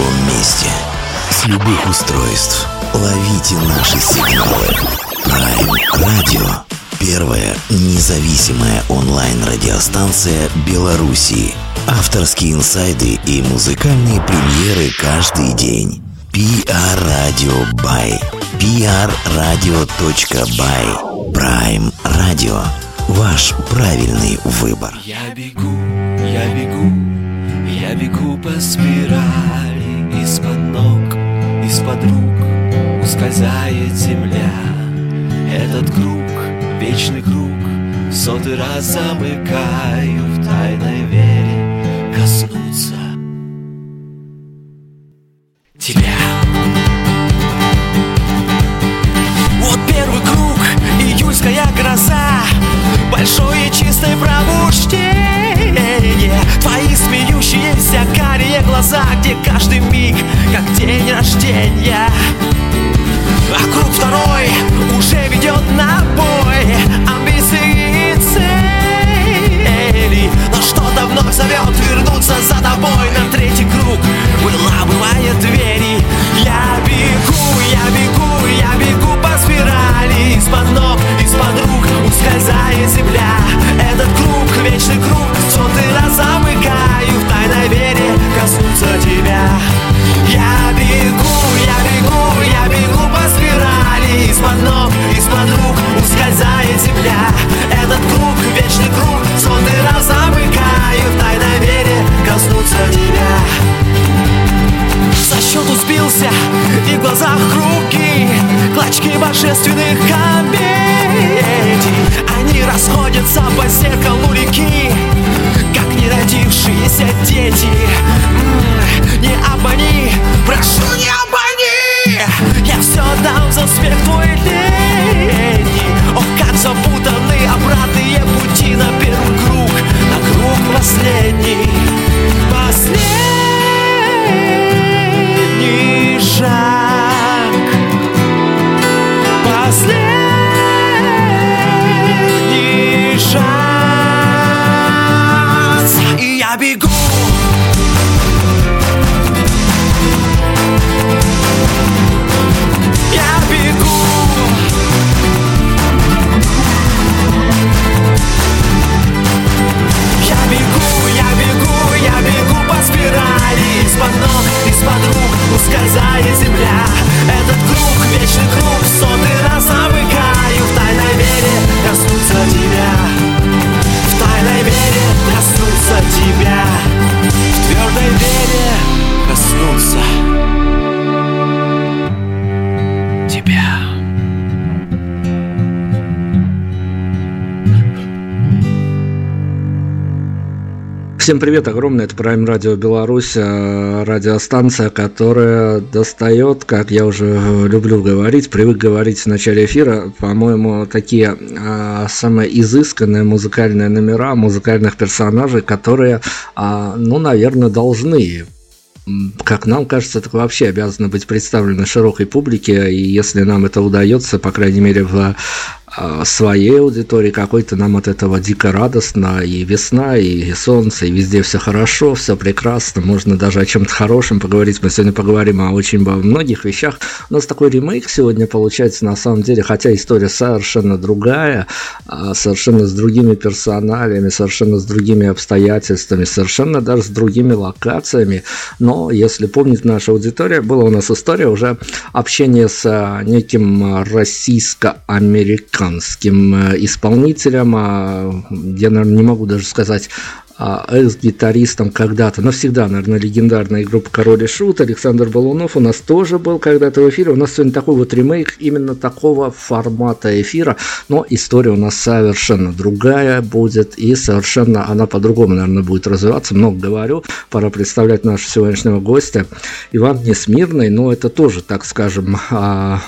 любом месте, с любых устройств. Ловите наши сигналы. Prime Radio. Первая независимая онлайн-радиостанция Белоруссии. Авторские инсайды и музыкальные премьеры каждый день. PR Radio by prradio.by Prime Radio. Ваш правильный выбор. Я бегу, я бегу, я бегу по спирали Из-под ног, из-под рук ускользает земля. Этот круг, вечный круг, в сотый раз замыкаю В тайной вере коснуться тебя. Вот первый круг, июльская гроза Большое чистое пробуждение. Твои смеющиеся карие глаза Где каждый миг, как день рождения. А круг второй уже ведет на бой. Амбиции и цели. Но что-то вновь зовет вернуться за тобой? На третий круг выламывая двери. Я бегу, я бегу, я бегу по спирали. Из-под ног, ускользает земля. Этот круг, вечный круг, сотый раз замыкаю В тайной вере коснуться тебя. Я бегу, я бегу, я бегу по спирали. Из-под ног, из-под рук ускользает земля. Этот круг, вечный круг, сотый раз замыкаю В тайной вере коснуться тебя со счету сбился и в глазах круги Клочки божественных комедий Они расходятся по зеркалу реки Как неродившиеся дети. М-м, Не обмани, прошу не обмани. Я все дам за смех твой лени Ох, как запутаны обратные пути На первый круг, на круг последний. Последний шаг. Последний шанс. И я бегу ускользает земля. Этот круг, вечный круг, сотый Всем привет, огромное, это Prime Radio Беларусь, э, радиостанция, которая достает, как я уже люблю говорить, привык говорить в начале эфира, по-моему, такие а, самые изысканные музыкальные номера музыкальных персонажей, которые, а, ну, наверное, должны как нам кажется, так вообще обязаны быть представлены широкой публике, и если нам это удается, по крайней мере, в своей аудитории какой-то нам от этого дико радостно, и весна, и солнце, и везде все хорошо, все прекрасно, можно даже о чем-то хорошем поговорить, мы сегодня поговорим о очень многих вещах. У нас такой ремейк сегодня получается на самом деле, хотя история совершенно другая, а, совершенно с другими персоналями, совершенно с другими обстоятельствами, совершенно даже с другими локациями, но если помнит наша аудитория, была у нас история уже общения с а, неким а, российско-американским э, исполнителем, а, я, наверное, не могу даже сказать а, экс-гитаристом когда-то, навсегда, наверное, легендарная группа Король и Шут, Александр Балунов у нас тоже был когда-то в эфире. У нас сегодня такой вот ремейк именно такого формата эфира, но история у нас совершенно другая будет и совершенно она по-другому, наверное, будет развиваться. Много говорю, пора представлять нашего сегодняшнего гостя. Иван Несмирный, но это тоже, так скажем, а,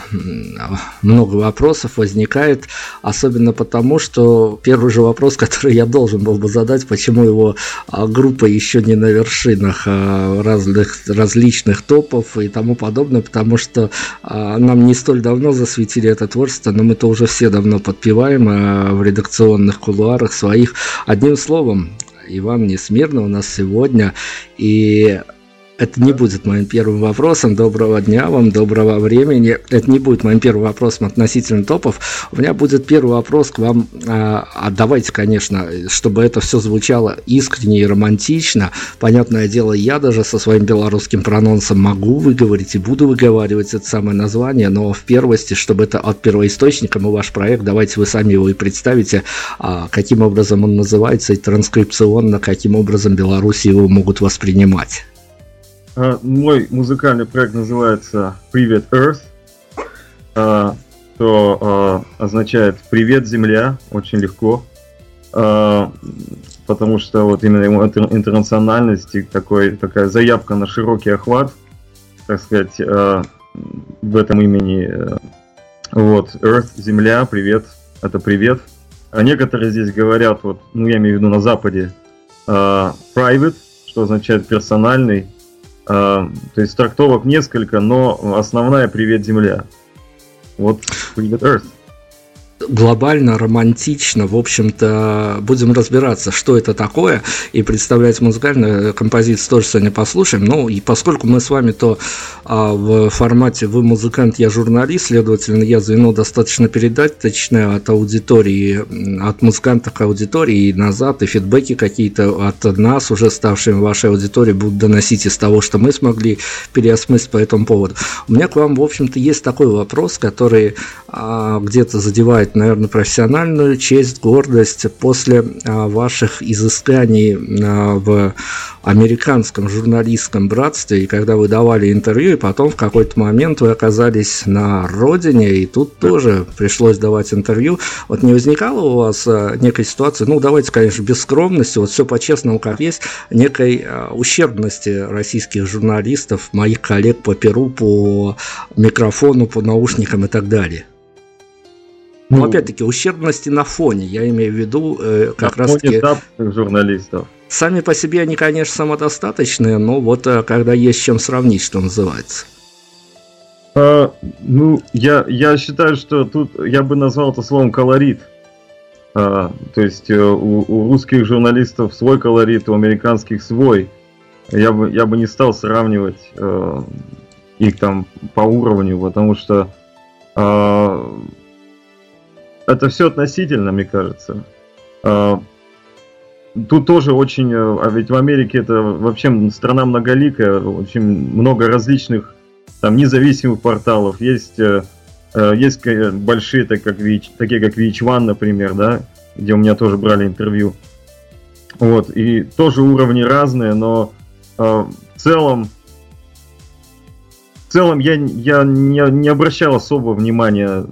много вопросов возникает, особенно потому, что первый же вопрос, который я должен был бы задать, почему его а, группа еще не на вершинах а, разных, различных топов и тому подобное, потому что а, нам не столь давно засветили это творчество, но мы-то уже все давно подпеваем в редакционных кулуарах своих. Одним словом, Иван Несмирно у нас сегодня, и Это не будет моим первым вопросом. Доброго дня вам, доброго времени. Это не будет моим первым вопросом относительно топов. У меня будет первый вопрос к вам. А, а давайте, конечно, чтобы это все звучало искренне и романтично. Понятное дело, я даже со своим белорусским прононсом могу выговорить и буду выговаривать это самое название, но в первости, чтобы это от первоисточника, мы ваш проект, давайте вы сами его и представите, а, каким образом он называется и транскрипционно, каким образом Беларуси его могут воспринимать. А, мой музыкальный проект называется Привет Earth, а, что а, означает Привет Земля, очень легко, потому что вот именно его интернациональность и такой, такая заявка на широкий охват, так сказать, в этом имени. Вот, Earth, Земля, привет, это привет. А некоторые здесь говорят, вот, ну я имею в виду на Западе, private, что означает персональный, то есть трактовок несколько, но основная «Привет, Земля». Вот «Привет, Earth» глобально, романтично. В общем-то, будем разбираться, что это такое, и представлять музыкальную композицию тоже сегодня послушаем. Ну, и поскольку мы с вами то а, в формате «Вы музыкант, я журналист», следовательно, я звено достаточно передаточное от аудитории, от музыкантов к аудитории и назад, и фидбэки какие-то от нас, уже ставшими вашей аудиторией, будут доносить из того, что мы смогли переосмыслить по этому поводу. У меня к вам, в общем-то, есть такой вопрос, который а, где-то задевает наверное, профессиональную честь, гордость после а, ваших изысканий а, в американском журналистском братстве, и когда вы давали интервью, и потом в какой-то момент вы оказались на родине, и тут тоже пришлось давать интервью. Вот не возникало у вас а, некой ситуации, ну, давайте, конечно, без скромности, вот все по-честному, как есть, некой ущербности российских журналистов, моих коллег по Перу, по микрофону, по наушникам и так далее? Но ну, опять-таки ущербности на фоне, я имею в виду э, как раз таки журналистов. Сами по себе они, конечно, самодостаточные, но вот э, когда есть с чем сравнить, что называется. А, ну, я, я считаю, что тут я бы назвал это словом колорит. А, то есть э, у, у русских журналистов свой колорит, у американских свой. Я бы, я бы не стал сравнивать э, их там по уровню, потому что э, это все относительно, мне кажется. А, тут тоже очень, э, а ведь в Америке это вообще страна многоликая, очень много различных там независимых порталов. Есть, э, э, есть большие, так как VH, такие как VH1, например, да, где у меня тоже брали интервью. Вот, и тоже уровни разные, но в целом в целом я, я не, не обращал особо внимания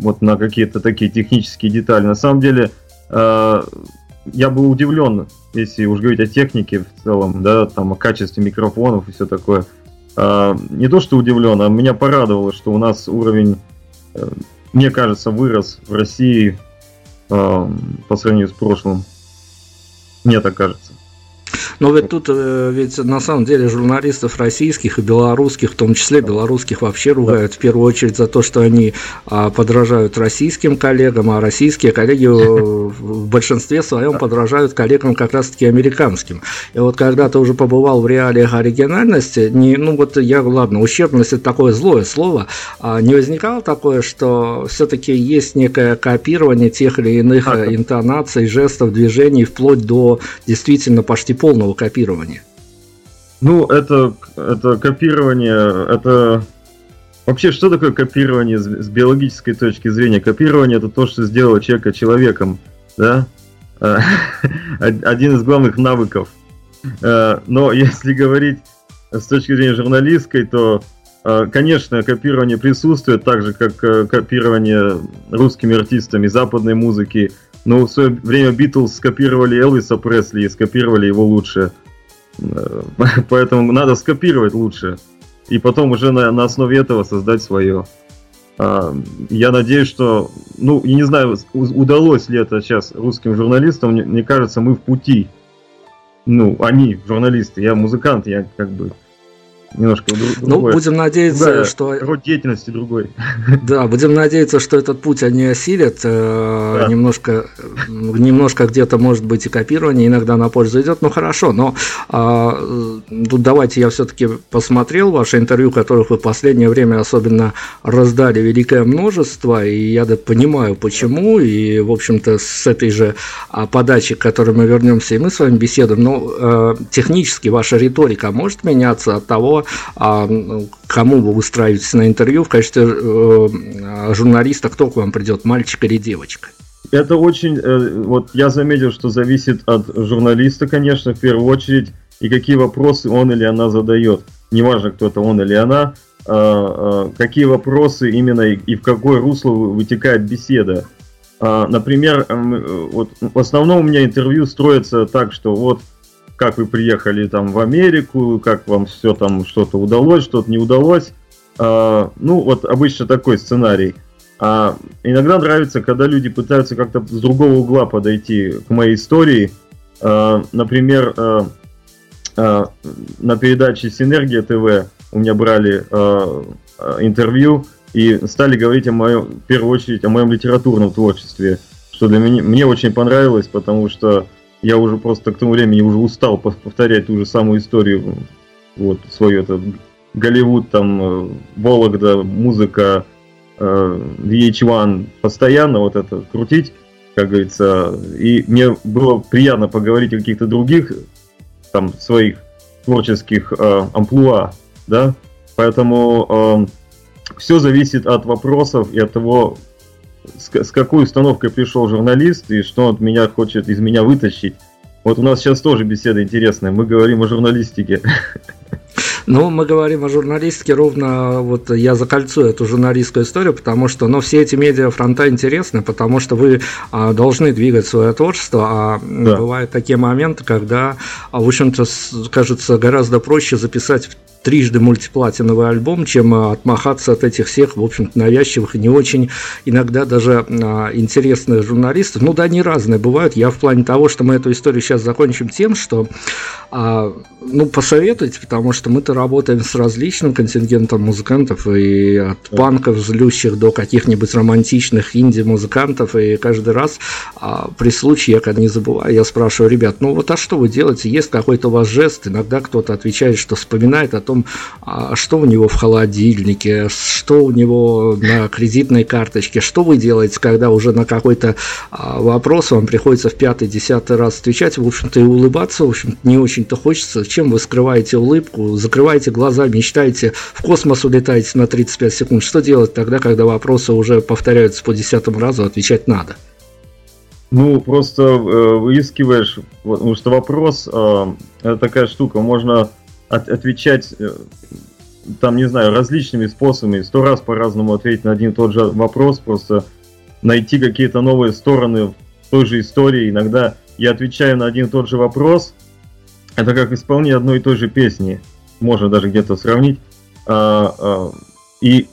вот на какие-то такие технические детали. На самом деле, э, я был удивлен, если уж говорить о технике в целом, да, там о качестве микрофонов и все такое. Э, не то, что удивлен, а меня порадовало, что у нас уровень, э, мне кажется, вырос в России э, по сравнению с прошлым. Мне так кажется. Но ведь тут э, ведь на самом деле журналистов российских и белорусских, в том числе белорусских, вообще ругают в первую очередь за то, что они а, подражают российским коллегам, а российские коллеги в большинстве своем подражают коллегам как раз-таки американским. И вот когда ты уже побывал в реалиях оригинальности, не, ну вот я, ладно, ущербность это такое злое слово, а не возникало такое, что все-таки есть некое копирование тех или иных интонаций, жестов, движений, вплоть до действительно почти полного полного копирования? Ну, это, это копирование, это... Вообще, что такое копирование с, биологической точки зрения? Копирование это то, что сделало человека человеком, да? Один из главных навыков. Э, но если говорить с точки зрения журналистской, то, э, конечно, копирование присутствует, так же, как э, копирование русскими артистами западной музыки, но в свое время Битлз скопировали Элвиса Пресли и скопировали его лучше. Э, поэтому надо скопировать лучше. И потом уже на, на основе этого создать свое. А, я надеюсь, что, ну, я не знаю, удалось ли это сейчас русским журналистам, мне, мне кажется, мы в пути. Ну, они, журналисты, я музыкант, я как бы немножко Ну, будем надеяться, да, что... Род деятельности другой. Да, будем надеяться, что этот путь они осилят. Э, да. Немножко, немножко где-то, может быть, и копирование иногда на пользу идет. Ну, хорошо, но а, тут давайте я все-таки посмотрел ваше интервью, которых вы в последнее время особенно раздали великое множество, и я да понимаю, почему, и, в общем-то, с этой же а, подачи, к которой мы вернемся, и мы с вами беседуем, но э, технически ваша риторика может меняться от того, а, кому вы устраиваетесь на интервью в качестве э, журналиста, кто к вам придет, мальчик или девочка? Это очень, э, вот я заметил, что зависит от журналиста, конечно, в первую очередь, и какие вопросы он или она задает. Неважно, кто это он или она, а, а, какие вопросы именно и в какое русло вытекает беседа. Например, вот в основном у меня интервью строится так, что вот как вы приехали там в Америку, как вам все там что-то удалось, что-то не удалось. А, ну, вот обычно такой сценарий. А иногда нравится, когда люди пытаются как-то с другого угла подойти к моей истории. А, например, а, а, на передаче Синергия ТВ у меня брали а, интервью и стали говорить о моем, в первую очередь, о моем литературном творчестве, что для меня мне очень понравилось, потому что я уже просто к тому времени уже устал повторять ту же самую историю, вот, свою, это, Голливуд, там, э, Вологда, музыка, э, VH1, постоянно вот это крутить, как говорится, и мне было приятно поговорить о каких-то других, там, своих творческих э, амплуа, да, поэтому э, все зависит от вопросов и от того, с, с какой установкой пришел журналист и что он от меня хочет из меня вытащить. Вот у нас сейчас тоже беседа интересная. Мы говорим о журналистике. Ну, мы говорим о журналистике, ровно вот я закольцую эту журналистскую историю, потому что, ну, все эти медиафронта интересны, потому что вы а, должны двигать свое творчество, а да. бывают такие моменты, когда, а, в общем-то, кажется гораздо проще записать трижды мультиплатиновый альбом, чем а, отмахаться от этих всех, в общем-то, навязчивых и не очень иногда даже а, интересных журналистов. Ну да, они разные бывают. Я в плане того, что мы эту историю сейчас закончим тем, что, а, ну, посоветуйте, потому что мы-то работаем с различным контингентом музыкантов, и от панков злющих до каких-нибудь романтичных инди-музыкантов, и каждый раз при случае, я когда не забываю, я спрашиваю, ребят, ну вот а что вы делаете? Есть какой-то у вас жест? Иногда кто-то отвечает, что вспоминает о том, а что у него в холодильнике, что у него на кредитной карточке, что вы делаете, когда уже на какой-то а, вопрос вам приходится в пятый, десятый раз отвечать, в общем-то, и улыбаться, в общем не очень-то хочется. Чем вы скрываете улыбку, закрываете глаза, мечтаете, в космос улетаете на 35 секунд. Что делать тогда, когда вопросы уже повторяются по десятому разу, отвечать надо? Ну, просто э, выискиваешь, потому что вопрос э, это такая штука, можно от, отвечать э, там, не знаю, различными способами, сто раз по-разному ответить на один и тот же вопрос, просто найти какие-то новые стороны в той же истории. Иногда я отвечаю на один и тот же вопрос, это как исполнение одной и той же песни, можно даже где-то сравнить, а, а, и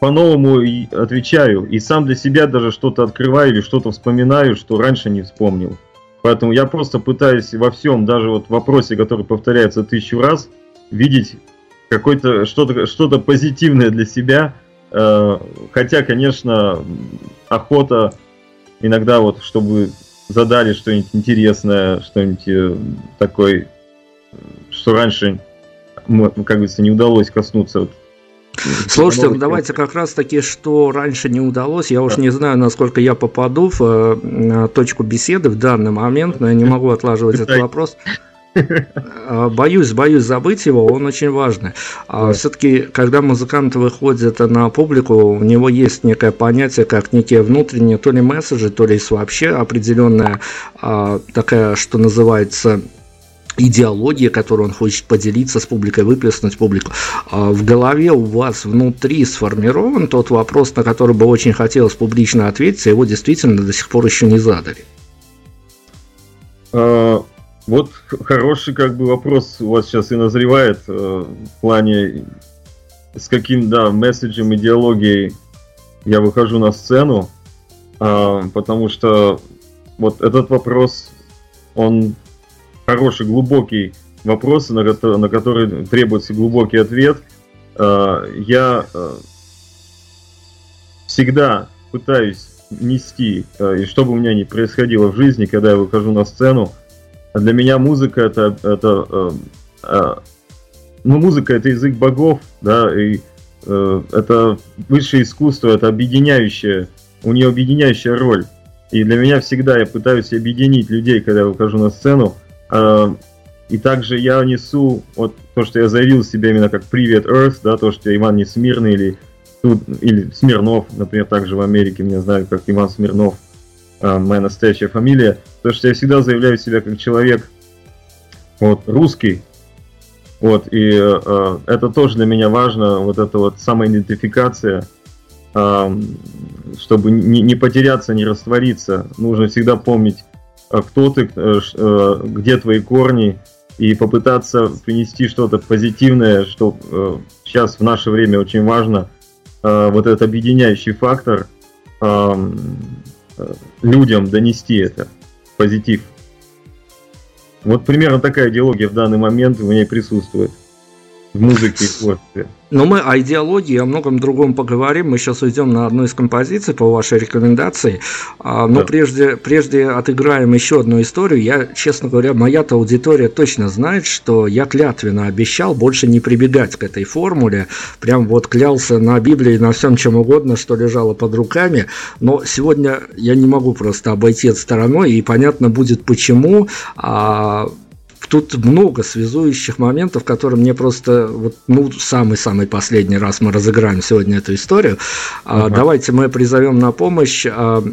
по-новому отвечаю, и сам для себя даже что-то открываю или что-то вспоминаю, что раньше не вспомнил. Поэтому я просто пытаюсь во всем, даже вот в вопросе, который повторяется тысячу раз, видеть какое-то что-то что позитивное для себя. Э, хотя, конечно, охота иногда вот, чтобы задали что-нибудь интересное, что-нибудь э, такое, что раньше, как говорится, не удалось коснуться. Вот. Слушайте, ну, давайте как раз таки, что раньше не удалось, я уж не знаю, насколько я попаду в э, точку беседы в данный момент, но я не могу отлаживать этот вопрос. А, боюсь, боюсь забыть его, он очень важный. А все-таки, когда музыкант выходит на публику, у него есть некое понятие, как некие внутренние то ли месседжи, то ли вообще определенная а, такая, что называется, идеология, которую он хочет поделиться с публикой, выплеснуть публику. В голове у вас внутри сформирован тот вопрос, на который бы очень хотелось публично ответить, а его действительно до сих пор еще не задали. Вот хороший как бы вопрос у вас сейчас и назревает э, в плане с каким, да, месседжем, идеологией я выхожу на сцену, э, потому что вот этот вопрос, он хороший, глубокий. вопросы, на, на которые требуется глубокий ответ. Я всегда пытаюсь нести, и что бы у меня ни происходило в жизни, когда я выхожу на сцену, для меня музыка это, это ну, музыка это язык богов, да, и э, это высшее искусство, это объединяющее, у нее объединяющая роль. И для меня всегда я пытаюсь объединить людей, когда я выхожу на сцену. Э, и также я несу вот то, что я заявил себе именно как «Привет, Earth», да, то, что Иван Несмирный или, или Смирнов, например, также в Америке меня знают как Иван Смирнов, э, моя настоящая фамилия. То, что я всегда заявляю себя как человек вот, русский, вот, и э, это тоже для меня важно, вот эта вот самоидентификация, э, чтобы не, не потеряться, не раствориться. Нужно всегда помнить, э, кто ты, э, э, где твои корни, и попытаться принести что-то позитивное, что э, сейчас в наше время очень важно, э, вот этот объединяющий фактор, э, людям донести это, позитив. Вот примерно такая идеология в данный момент в ней присутствует в музыке и творчестве. Но мы о идеологии и о многом другом поговорим. Мы сейчас уйдем на одну из композиций по вашей рекомендации. А, но да. прежде, прежде отыграем еще одну историю. Я, честно говоря, моя-то аудитория точно знает, что я клятвенно обещал больше не прибегать к этой формуле. Прям вот клялся на Библии, на всем чем угодно, что лежало под руками. Но сегодня я не могу просто обойти это стороной, и понятно будет почему. А, тут много связующих моментов, которые мне просто вот, ну, самый-самый последний раз мы разыграем сегодня эту историю. Uh-huh. Давайте мы призовем на помощь а,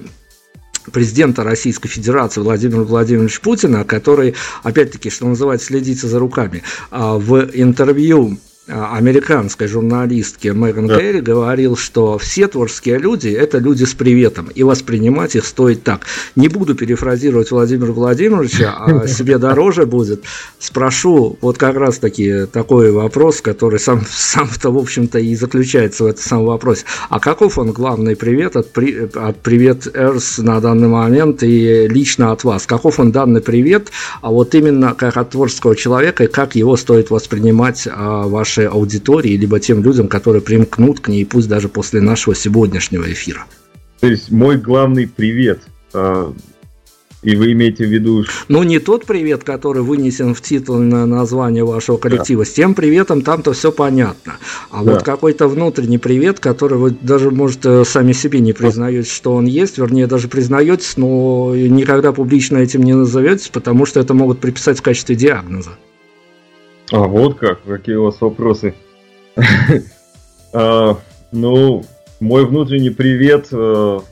президента Российской Федерации Владимира Владимировича Путина, который, опять-таки, что называется, следите за руками, а, в интервью а, американской журналистки Меган да. Керри говорил, что все творческие люди – это люди с приветом, и воспринимать их стоит так. Не буду перефразировать Владимира Владимировича, а себе дороже будет. Спрошу вот как раз-таки такой вопрос, который сам, сам-то, в общем-то, и заключается в этом самом вопросе. А каков он главный привет от, при, от Привет Эрс на данный момент и лично от вас? Каков он данный привет, а вот именно как от творческого человека, и как его стоит воспринимать а, ваши нашей аудитории, либо тем людям, которые примкнут к ней, пусть даже после нашего сегодняшнего эфира. То есть мой главный привет. А, и вы имеете в виду... Ну, не тот привет, который вынесен в титульное название вашего коллектива. Да. С тем приветом там-то все понятно. А да. вот какой-то внутренний привет, который вы даже, может, э, сами себе не признаете, что он есть, вернее, даже признаетесь, но никогда публично этим не назоветесь, потому что это могут приписать в качестве диагноза. А, вот как, какие у вас вопросы. а, ну, мой внутренний привет. А,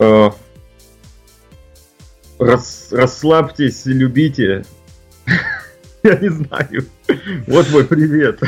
а, рас, расслабьтесь, любите. Я не знаю. Вот мой привет.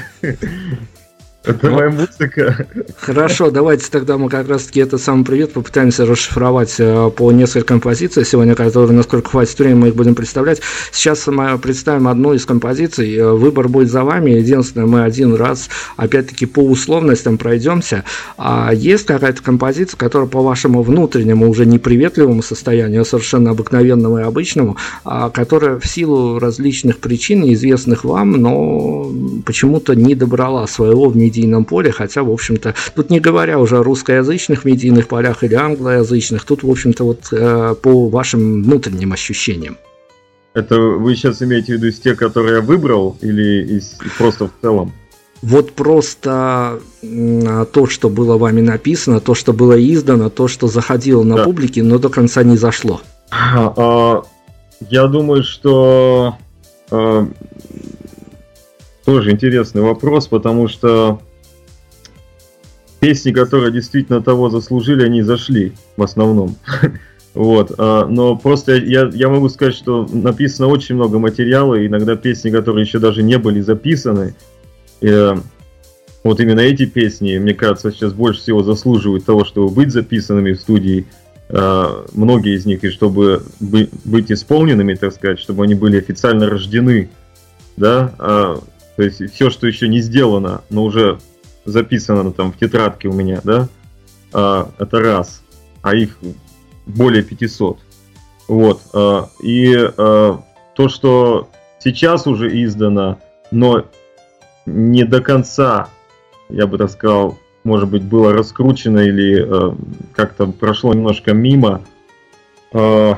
Это моя музыка. Хорошо, давайте тогда мы как раз-таки этот самый привет попытаемся расшифровать э, по несколько композиций сегодня, которые, насколько хватит времени, мы их будем представлять. Сейчас мы представим одну из композиций. Э, выбор будет за вами. Единственное, мы один раз, опять-таки, по условностям пройдемся. А есть какая-то композиция, которая по вашему внутреннему, уже неприветливому состоянию, а совершенно обыкновенному и обычному, а которая в силу различных причин, неизвестных вам, но почему-то не добрала своего в медиа медийном поле, хотя, в общем-то, тут не говоря уже о русскоязычных медийных полях или англоязычных, тут, в общем-то, вот э, по вашим внутренним ощущениям. Это вы сейчас имеете в виду из тех, которые я выбрал, или из, просто в целом? Вот просто то, что было вами написано, то, что было издано, то, что заходило на да. публике, но до конца не зашло. А, а, я думаю, что а, тоже интересный вопрос, потому что песни, которые действительно того заслужили, они зашли в основном. Вот, а, но просто я, я могу сказать, что написано очень много материала, иногда песни, которые еще даже не были записаны, и, э, вот именно эти песни, мне кажется, сейчас больше всего заслуживают того, чтобы быть записанными в студии, а, многие из них, и чтобы быть исполненными, так сказать, чтобы они были официально рождены, да, а, то есть все, что еще не сделано, но уже записано там в тетрадке у меня, да, а, это раз, а их более 500. Вот. А, и а, то, что сейчас уже издано, но не до конца, я бы так сказал, может быть, было раскручено или э, как-то прошло немножко мимо. Э,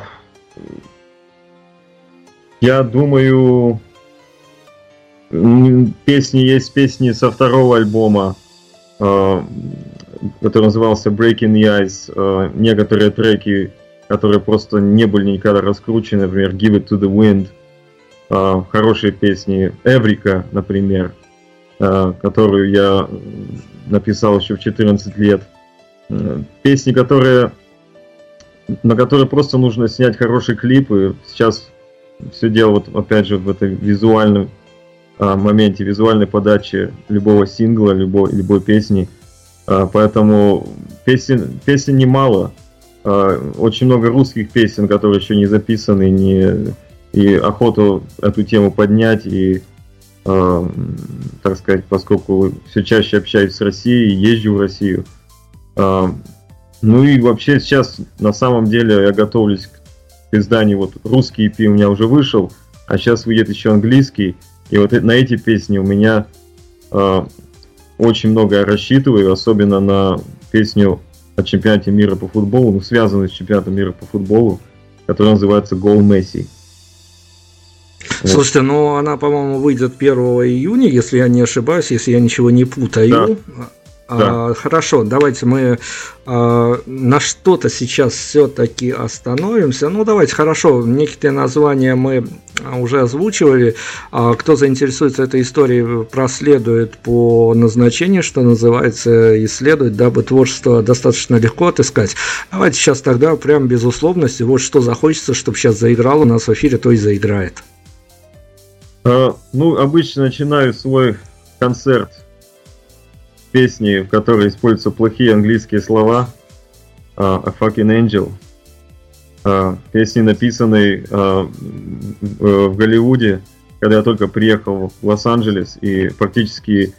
я думаю, песни есть песни со второго альбома, который назывался Breaking the Ice. Э, некоторые треки, которые просто не были никогда раскручены, например, Give It to the Wind. Э, хорошие песни. Эврика, например, э, которую я написал еще в 14 лет. Э, песни, которые на которые просто нужно снять хороший клип, и сейчас все дело вот опять же в этой визуальном а, моменте, визуальной подаче любого сингла, любой, любой песни. А, поэтому песен, песен немало. А, очень много русских песен, которые еще не записаны, не, и охоту эту тему поднять и э, так сказать, поскольку все чаще общаюсь с Россией, езжу в Россию. Э, ну и вообще сейчас на самом деле я готовлюсь к изданию, вот русский EP у меня уже вышел, а сейчас выйдет еще английский, и вот на эти песни у меня э, очень много я рассчитываю, особенно на песню о чемпионате мира по футболу, ну связанную с чемпионатом мира по футболу, которая называется «Гол Месси». Слушайте, ну она, по-моему, выйдет 1 июня, если я не ошибаюсь, если я ничего не путаю. Да. Да. А, хорошо, давайте мы а, на что-то сейчас все-таки остановимся. Ну, давайте, хорошо, некие названия мы уже озвучивали. А, кто заинтересуется этой историей, проследует по назначению, что называется, исследует, дабы творчество достаточно легко отыскать. Давайте сейчас тогда прям без условности, вот что захочется, чтобы сейчас заиграл у нас в эфире, то и заиграет. А, ну, обычно начинаю свой концерт песни, в которой используются плохие английские слова. Uh, A Fucking Angel. Uh, песни, написанные uh, в Голливуде, когда я только приехал в Лос-Анджелес и практически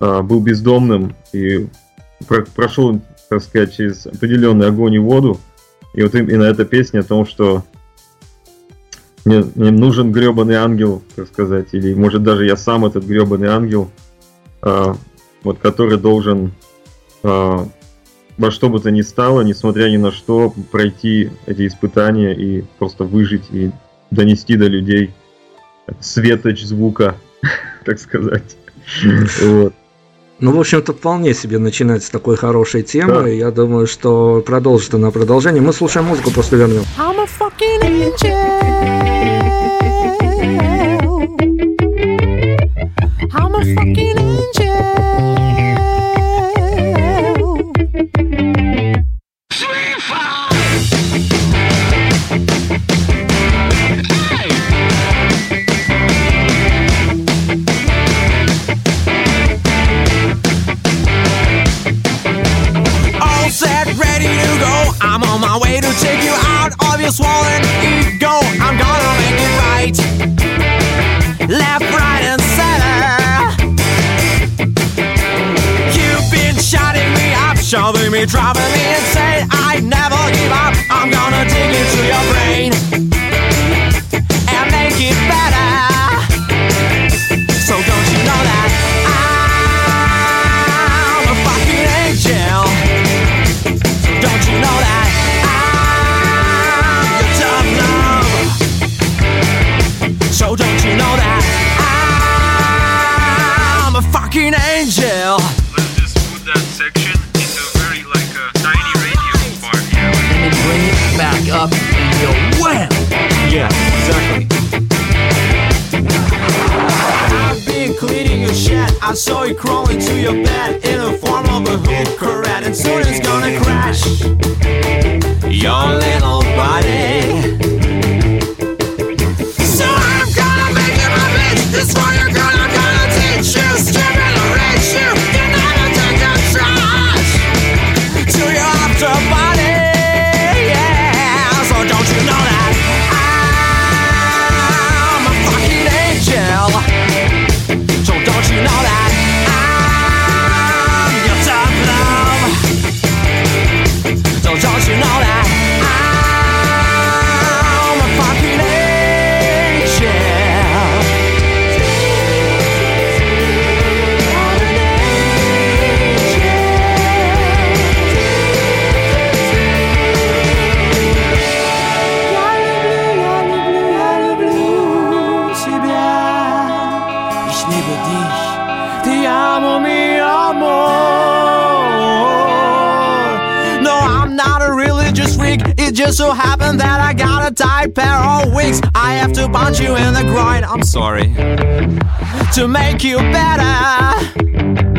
uh, был бездомным и про прошел, так сказать, через определенный огонь и воду. И вот именно эта песня о том, что мне, мне нужен гребаный ангел, так сказать, или может даже я сам этот гребаный ангел, вот который должен э, во что бы то ни стало, несмотря ни на что, пройти эти испытания и просто выжить и донести до людей светоч звука, так сказать. Вот. Ну, в общем-то, вполне себе начинать с такой хорошей темы. Да. Я думаю, что продолжит она продолжение. Мы слушаем музыку после вернем. I'm a fucking angel. I'm a fucking swollen ego. I'm gonna make it right. Left, right, and center. You've been shutting me up, shoving me, driving me insane. I never give up. I'm gonna dig into your brain I saw you crawling to your bed in the form of a hooker and soon it's gonna crash your little body. So I'm gonna make you my bitch. This one you're gonna, gonna teach you, just so happened that I got a tight pair of wings. I have to punch you in the groin. I'm sorry. To make you better.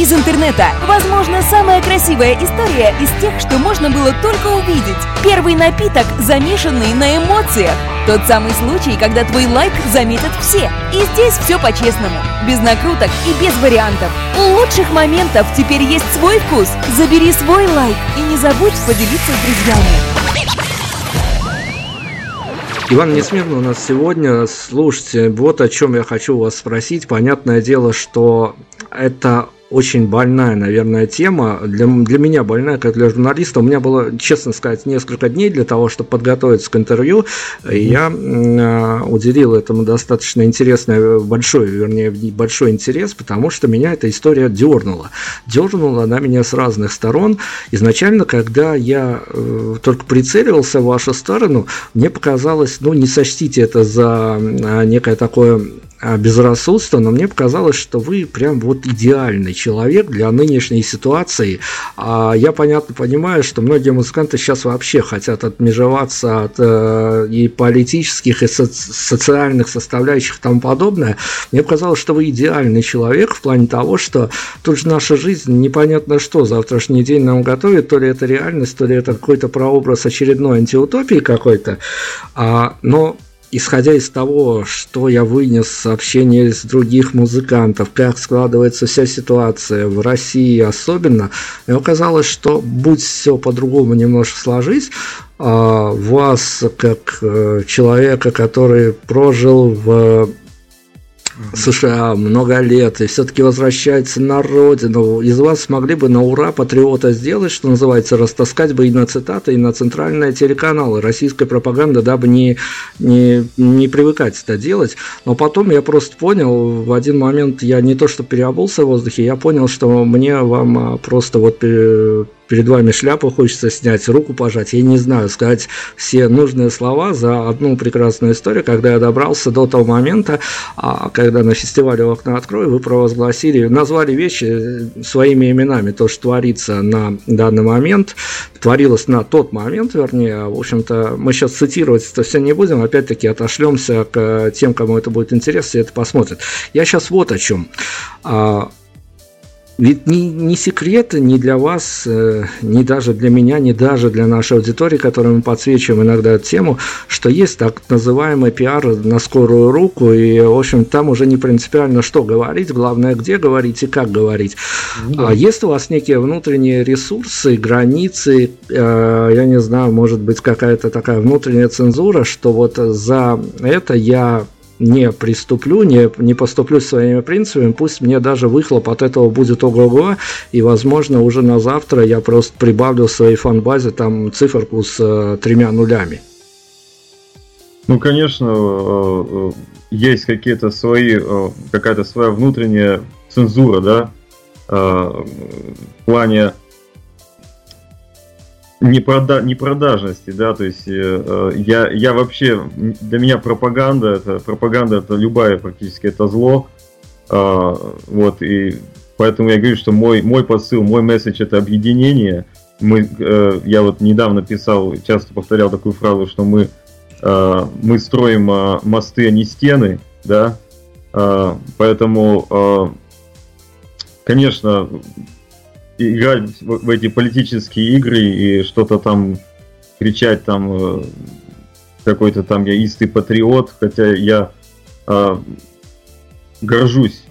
Из интернета! Возможно, самая красивая история из тех, что можно было только увидеть. Первый напиток, замешанный на эмоциях. Тот самый случай, когда твой лайк заметят все. И здесь все по-честному. Без накруток и без вариантов. У лучших моментов теперь есть свой вкус. Забери свой лайк и не забудь поделиться с друзьями. Иван Несмирный у нас сегодня. Слушайте, вот о чем я хочу вас спросить. Понятное дело, что это очень больная, наверное, тема. Для, для меня больная, как для журналиста. У меня было, честно сказать, несколько дней для того, чтобы подготовиться к интервью. И я э, уделил этому достаточно интересный, большой, вернее, большой интерес, потому что меня эта история дернула. Дернула она меня с разных сторон. Изначально, когда я э, только прицеливался в вашу сторону, мне показалось, ну, не сочтите это за э, некое такое безрассудство, но мне показалось, что вы прям вот идеальный человек для нынешней ситуации. А я понятно понимаю, что многие музыканты сейчас вообще хотят отмежеваться от э, и политических, и со- социальных составляющих и тому подобное. Мне показалось, что вы идеальный человек в плане того, что тут же наша жизнь непонятно что завтрашний день нам готовит, то ли это реальность, то ли это какой-то прообраз очередной антиутопии какой-то. А, но исходя из того, что я вынес сообщения из других музыкантов, как складывается вся ситуация в России особенно, мне оказалось, что будь все по-другому немножко сложить, а, вас как э, человека, который прожил в США много лет и все-таки возвращается на родину, из вас смогли бы на ура патриота сделать, что называется, растаскать бы и на цитаты, и на центральные телеканалы. Российской пропаганды, дабы не, не, не привыкать это делать. Но потом я просто понял, в один момент я не то что переобулся в воздухе, я понял, что мне вам просто вот перед вами шляпу хочется снять, руку пожать, я не знаю, сказать все нужные слова за одну прекрасную историю, когда я добрался до того момента, а, когда на фестивале «Окна открой» вы провозгласили, назвали вещи своими именами, то, что творится на данный момент, творилось на тот момент, вернее, в общем-то, мы сейчас цитировать это все не будем, опять-таки отошлемся к тем, кому это будет интересно, все это посмотрят. Я сейчас вот о чем. Ведь не, не секрет ни для вас, э, ни даже для меня, ни даже для нашей аудитории, которой мы подсвечиваем иногда эту тему, что есть так называемый пиар на скорую руку, и, в общем, там уже не принципиально, что говорить, главное, где говорить и как говорить. Да. А есть у вас некие внутренние ресурсы, границы, э, я не знаю, может быть, какая-то такая внутренняя цензура, что вот за это я не приступлю, не, не поступлю своими принципами, пусть мне даже выхлоп от этого будет ого-го, и, возможно, уже на завтра я просто прибавлю своей фан-базе там циферку с э, тремя нулями. Ну, конечно, э, э, есть какие-то свои, э, какая-то своя внутренняя цензура, да, в плане непрода, непродажности, да, то есть э, я, я вообще, для меня пропаганда, это пропаганда, это любая практически, это зло, э, вот, и поэтому я говорю, что мой, мой посыл, мой месседж это объединение, мы, э, я вот недавно писал, часто повторял такую фразу, что мы, э, мы строим э, мосты, а не стены, да, э, поэтому, э, конечно, играть в, в эти политические игры и что-то там кричать там э, какой-то там я истый патриот, хотя я э, горжусь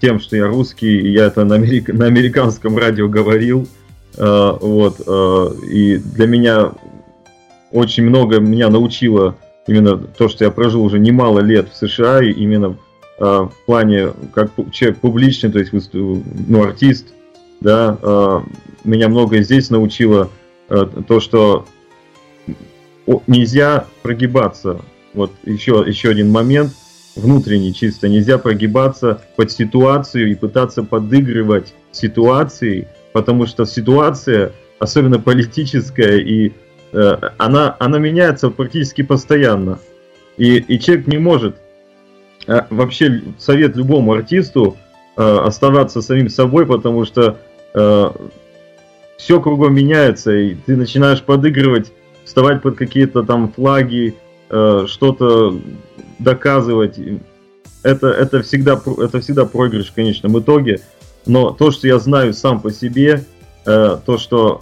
тем, что я русский, и я это на, америк... на американском радио говорил. Э, вот, э, и для меня очень много меня научило именно то, что я прожил уже немало лет в США, и именно э, в плане как человек публичный, то есть ну, артист, да, э, меня многое здесь научило э, то, что нельзя прогибаться. Вот еще, еще один момент внутренний чисто. Нельзя прогибаться под ситуацию и пытаться подыгрывать ситуации, потому что ситуация, особенно политическая, и э, она, она меняется практически постоянно. И, и человек не может э, вообще совет любому артисту э, оставаться самим собой, потому что э, все кругом меняется, и ты начинаешь подыгрывать вставать под какие-то там флаги, э, что-то доказывать. Это, это, всегда, это всегда проигрыш в конечном итоге. Но то, что я знаю сам по себе, э, то, что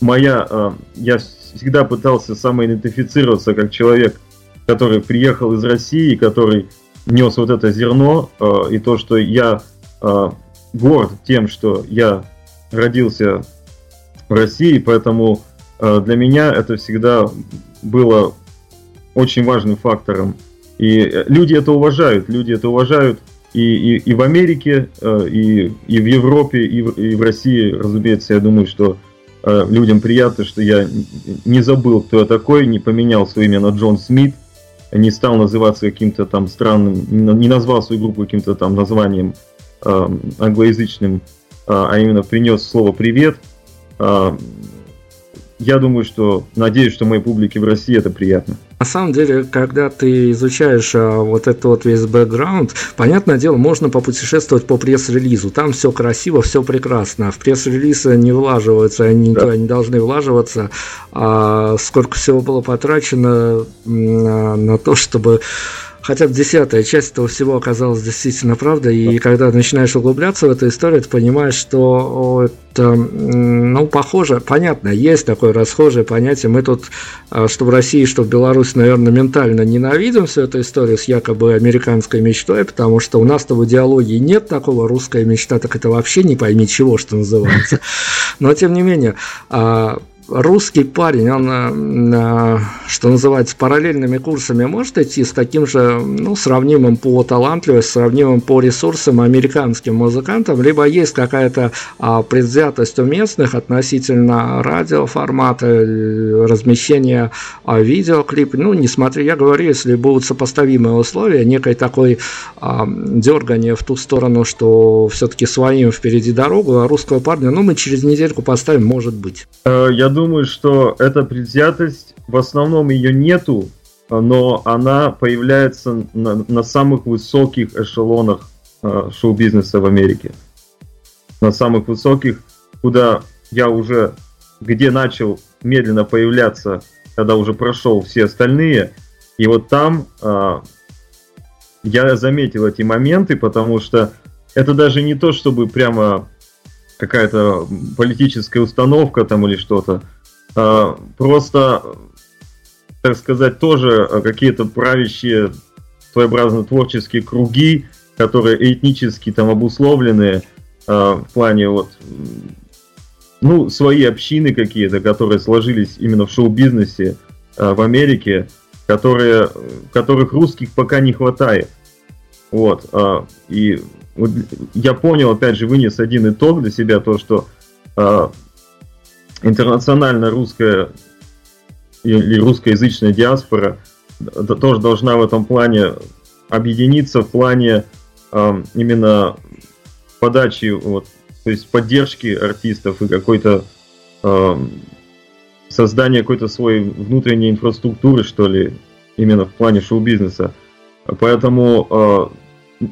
моя... Э, я всегда пытался самоидентифицироваться как человек, который приехал из России, который нес вот это зерно, э, и то, что я э, горд тем, что я родился в России, поэтому Э, для меня это всегда было очень важным фактором. И э, люди это уважают, люди это уважают и, и, и в Америке, э, и, и в Европе, и в, и в России, разумеется, я думаю, что людям приятно, что я не забыл, кто я такой, не поменял свое имя на Джон Смит, не стал называться каким-то там странным, не назвал свою группу каким-то там названием англоязычным, а именно принес слово «привет», я думаю, что, надеюсь, что моей публике в России это приятно. На самом деле, когда ты изучаешь а, вот этот вот весь бэкграунд, понятное дело, можно попутешествовать по пресс-релизу. Там все красиво, все прекрасно. В пресс-релизы не влаживаются, они да. не должны влаживаться. А сколько всего было потрачено на, на то, чтобы Хотя десятая часть этого всего оказалась действительно правдой, и когда начинаешь углубляться в эту историю, ты понимаешь, что это, ну, похоже, понятно, есть такое расхожее понятие. Мы тут, а, что в России, что в Беларуси, наверное, ментально ненавидим всю эту историю с якобы американской мечтой, потому что у нас-то в идеологии нет такого русская мечта, так это вообще не пойми чего, что называется. Но, тем не менее, а, русский парень, он, э, что называется, параллельными курсами может идти с таким же, ну, сравнимым по талантливости, сравнимым по ресурсам американским музыкантам, либо есть какая-то а, предвзятость у местных относительно радиоформата, э, размещения а, видеоклипа, ну, несмотря, я говорю, если будут сопоставимые условия, некой такой а, дергание в ту сторону, что все-таки своим впереди дорогу, а русского парня, ну, мы через недельку поставим, может быть. Э, я думаю, что эта предвзятость, в основном ее нету, но она появляется на, на самых высоких эшелонах э, шоу-бизнеса в Америке. На самых высоких, куда я уже, где начал медленно появляться, когда уже прошел все остальные. И вот там э, я заметил эти моменты, потому что это даже не то, чтобы прямо какая-то политическая установка там или что-то. А, просто, так сказать, тоже какие-то правящие своеобразно творческие круги, которые этнически там обусловлены а, в плане вот ну, свои общины какие-то, которые сложились именно в шоу-бизнесе а, в Америке, которые, которых русских пока не хватает. Вот. И вот я понял, опять же, вынес один итог для себя, то, что э, интернациональная русская или русскоязычная диаспора тоже должна в этом плане объединиться в плане э, именно подачи, вот, то есть поддержки артистов и какой-то э, создания какой-то своей внутренней инфраструктуры, что ли, именно в плане шоу-бизнеса. Поэтому э,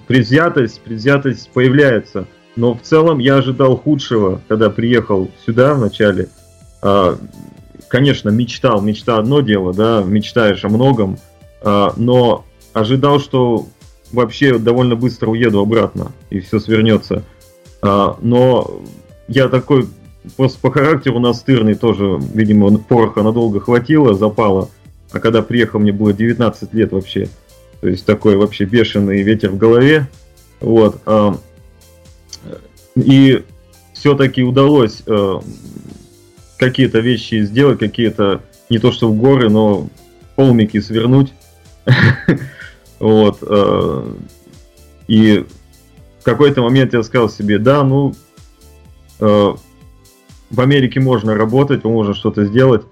предвзятость, предвзятость появляется. Но в целом я ожидал худшего, когда приехал сюда вначале. А, конечно, мечтал, мечта одно дело, да, мечтаешь о многом, а, но ожидал, что вообще довольно быстро уеду обратно и все свернется. А, но я такой просто по характеру настырный тоже, видимо, пороха надолго хватило, запало. А когда приехал, мне было 19 лет вообще. То есть такой вообще бешеный ветер в голове. Вот. А, и все-таки удалось э, какие-то вещи сделать, какие-то не то что в горы, но холмики свернуть. Вот. Э, и в какой-то момент я сказал себе, да, ну, э, в Америке можно работать, можно что-то сделать,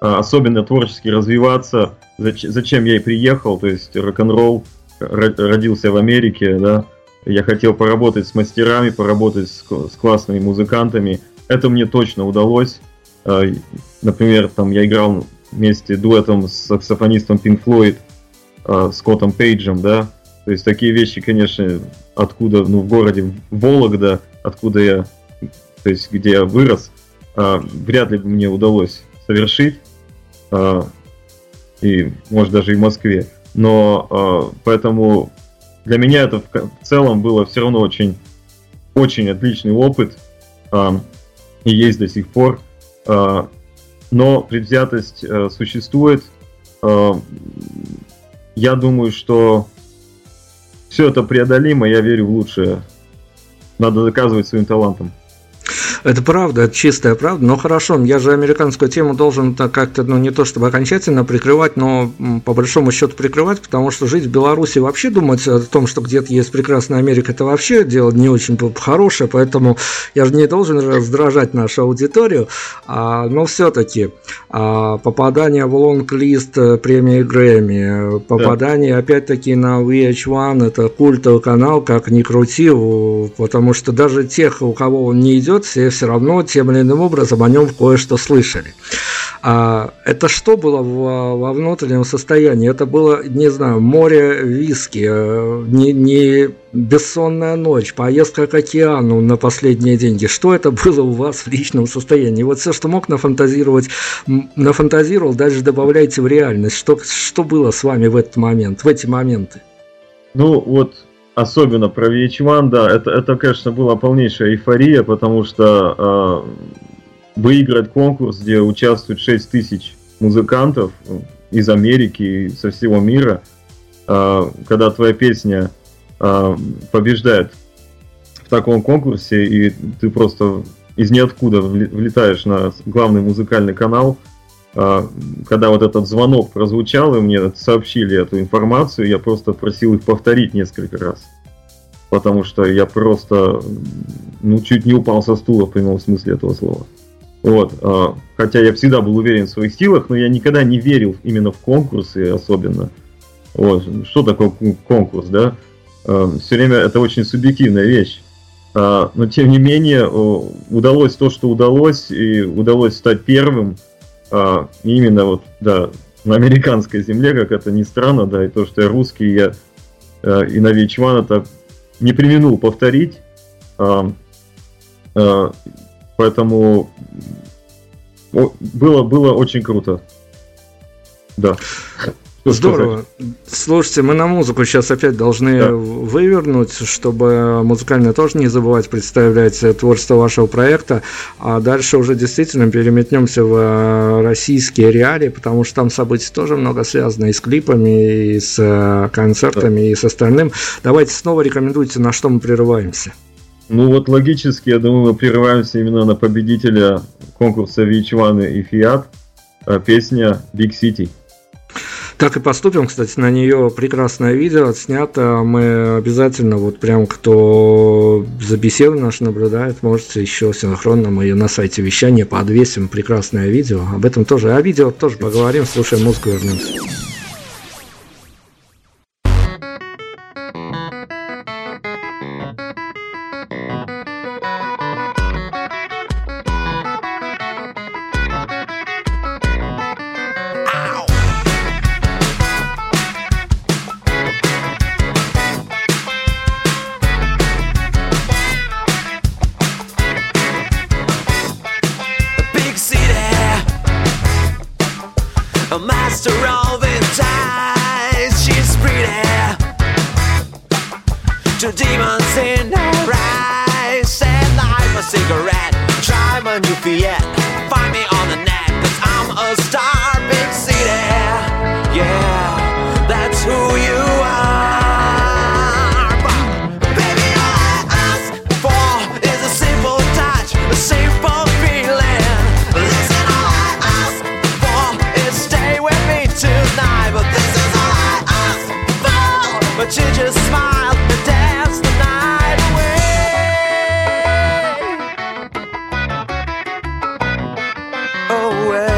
особенно творчески развиваться. Зачем я и приехал, то есть рок-н-ролл родился в Америке, да, я хотел поработать с мастерами, поработать с, с классными музыкантами. Это мне точно удалось. А, например, там я играл вместе дуэтом с саксофонистом Pink Floyd, а, Скоттом Пейджем, да. То есть такие вещи, конечно, откуда, ну, в городе Вологда, откуда я, то есть где я вырос, а, вряд ли бы мне удалось совершить. И, может, даже и в Москве. Но поэтому для меня это в целом было все равно очень, очень отличный опыт. И есть до сих пор. Но предвзятость э, существует. Я думаю, что все это преодолимо, я верю в лучшее. Надо доказывать своим талантом. Это правда, это чистая правда. Но хорошо, я же американскую тему должен как-то, ну, не то чтобы окончательно прикрывать, но по большому счету прикрывать, потому что жить в Беларуси вообще думать о том, что где-то есть прекрасная Америка, это вообще дело не очень хорошее, поэтому я же не должен раздражать нашу аудиторию, а, но все-таки а, попадание в лонг-лист э, премии Грэмми, попадание да. опять-таки на VH1, это культовый канал, как ни крути, потому что даже тех, у кого он не идет, все все равно тем или иным образом о нем кое-что слышали. А это что было в, во внутреннем состоянии? Это было, не знаю, море виски, э, не, не бессонная ночь, поездка к океану на последние деньги. Что это было у вас в личном состоянии? Вот все, что мог нафантазировать, нафантазировал, дальше добавляйте в реальность. Что, что было с вами в этот момент, в эти моменты? Ну, вот особенно про VH1, да, это, это, конечно, была полнейшая эйфория, потому что э, выиграть конкурс, где участвует 6 тысяч музыкантов из Америки и со всего мира, э, когда твоя песня э, побеждает в таком конкурсе, и ты просто из ниоткуда влетаешь на главный музыкальный канал – когда вот этот звонок прозвучал, и мне сообщили эту информацию, я просто просил их повторить несколько раз. Потому что я просто, ну, чуть не упал со стула в прямом смысле этого слова. Вот. А, хотя я всегда был уверен в своих силах, но я никогда не верил именно в конкурсы особенно. Вот. Что такое конкурс, да? А, Все время это очень субъективная вещь. Но тем не менее, удалось то, что удалось, и удалось стать первым – а, именно вот, да, на американской земле, как это ни странно, да, и то, что я русский, я а, и VH1 это не применул повторить, а, а, поэтому о, было, было очень круто. Да. Что Здорово. Сказать? Слушайте, мы на музыку сейчас опять должны да. вывернуть, чтобы музыкально тоже не забывать представлять творчество вашего проекта. А дальше уже действительно переметнемся в э, российские реалии, потому что там событий тоже много связано и с клипами, и с э, концертами, да. и с остальным. Давайте снова рекомендуйте, на что мы прерываемся. Ну вот логически, я думаю, мы прерываемся именно на победителя конкурса VH1 и Fiat, э, песня Big City. Так и поступим, кстати, на нее прекрасное видео отснято. Мы обязательно, вот прям кто за беседу наш наблюдает, можете еще синхронно мы ее на сайте вещания подвесим. Прекрасное видео. Об этом тоже. О видео тоже поговорим. Слушаем музыку, вернемся. Away.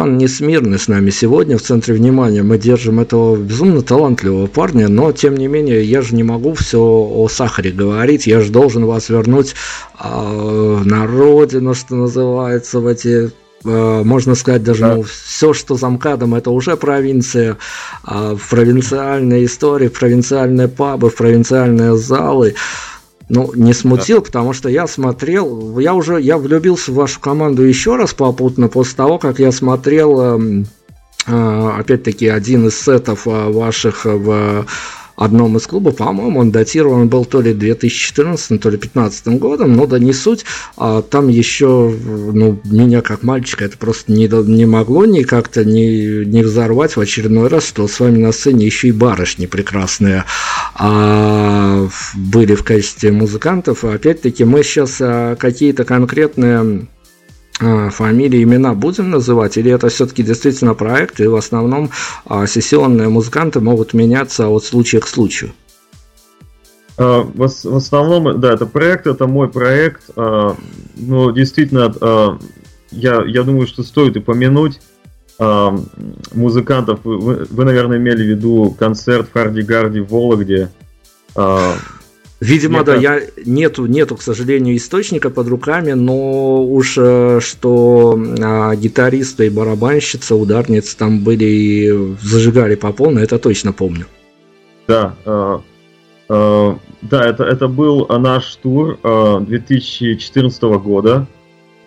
Иван Несмирный с нами сегодня в центре внимания. Мы держим этого безумно талантливого парня, но тем не менее я же не могу все о сахаре говорить. Я же должен вас вернуть э, на родину, что называется, в эти э, можно сказать даже Да. ну, все, что за МКАДом, это уже провинция, а провинциальные истории, провинциальные пабы, провинциальные залы. Ну, не смутил, потому что я смотрел, я уже, я влюбился в вашу команду еще раз попутно после того, как я смотрел, эм, э, опять-таки, один из сетов э, ваших в одном из клубов, по-моему, он датирован был то ли 2014, то ли 2015 годом, но да не суть. А там еще, ну, меня как мальчика это просто не, не могло ни как-то не, не взорвать в очередной раз, что с вами на сцене еще и барышни прекрасные а, были в качестве музыкантов. Опять-таки мы сейчас а, какие-то конкретные фамилии, имена будем называть, или это все-таки действительно проект, и в основном а, сессионные музыканты могут меняться от случая к случаю? А, В ос- в основном, да, это проект, это мой проект. а, Но действительно, я, я думаю, что стоит упомянуть музыкантов. Вы- вы, наверное, имели в виду концерт в Харди Гарди в Вологде. Видимо, Мне да, я нету, нету, к сожалению, источника под руками, но уж э, что а, гитаристы и барабанщица, ударницы там были и зажигали по полной, это точно помню. Да. а, э, да, это, это был наш тур э, 2014 года,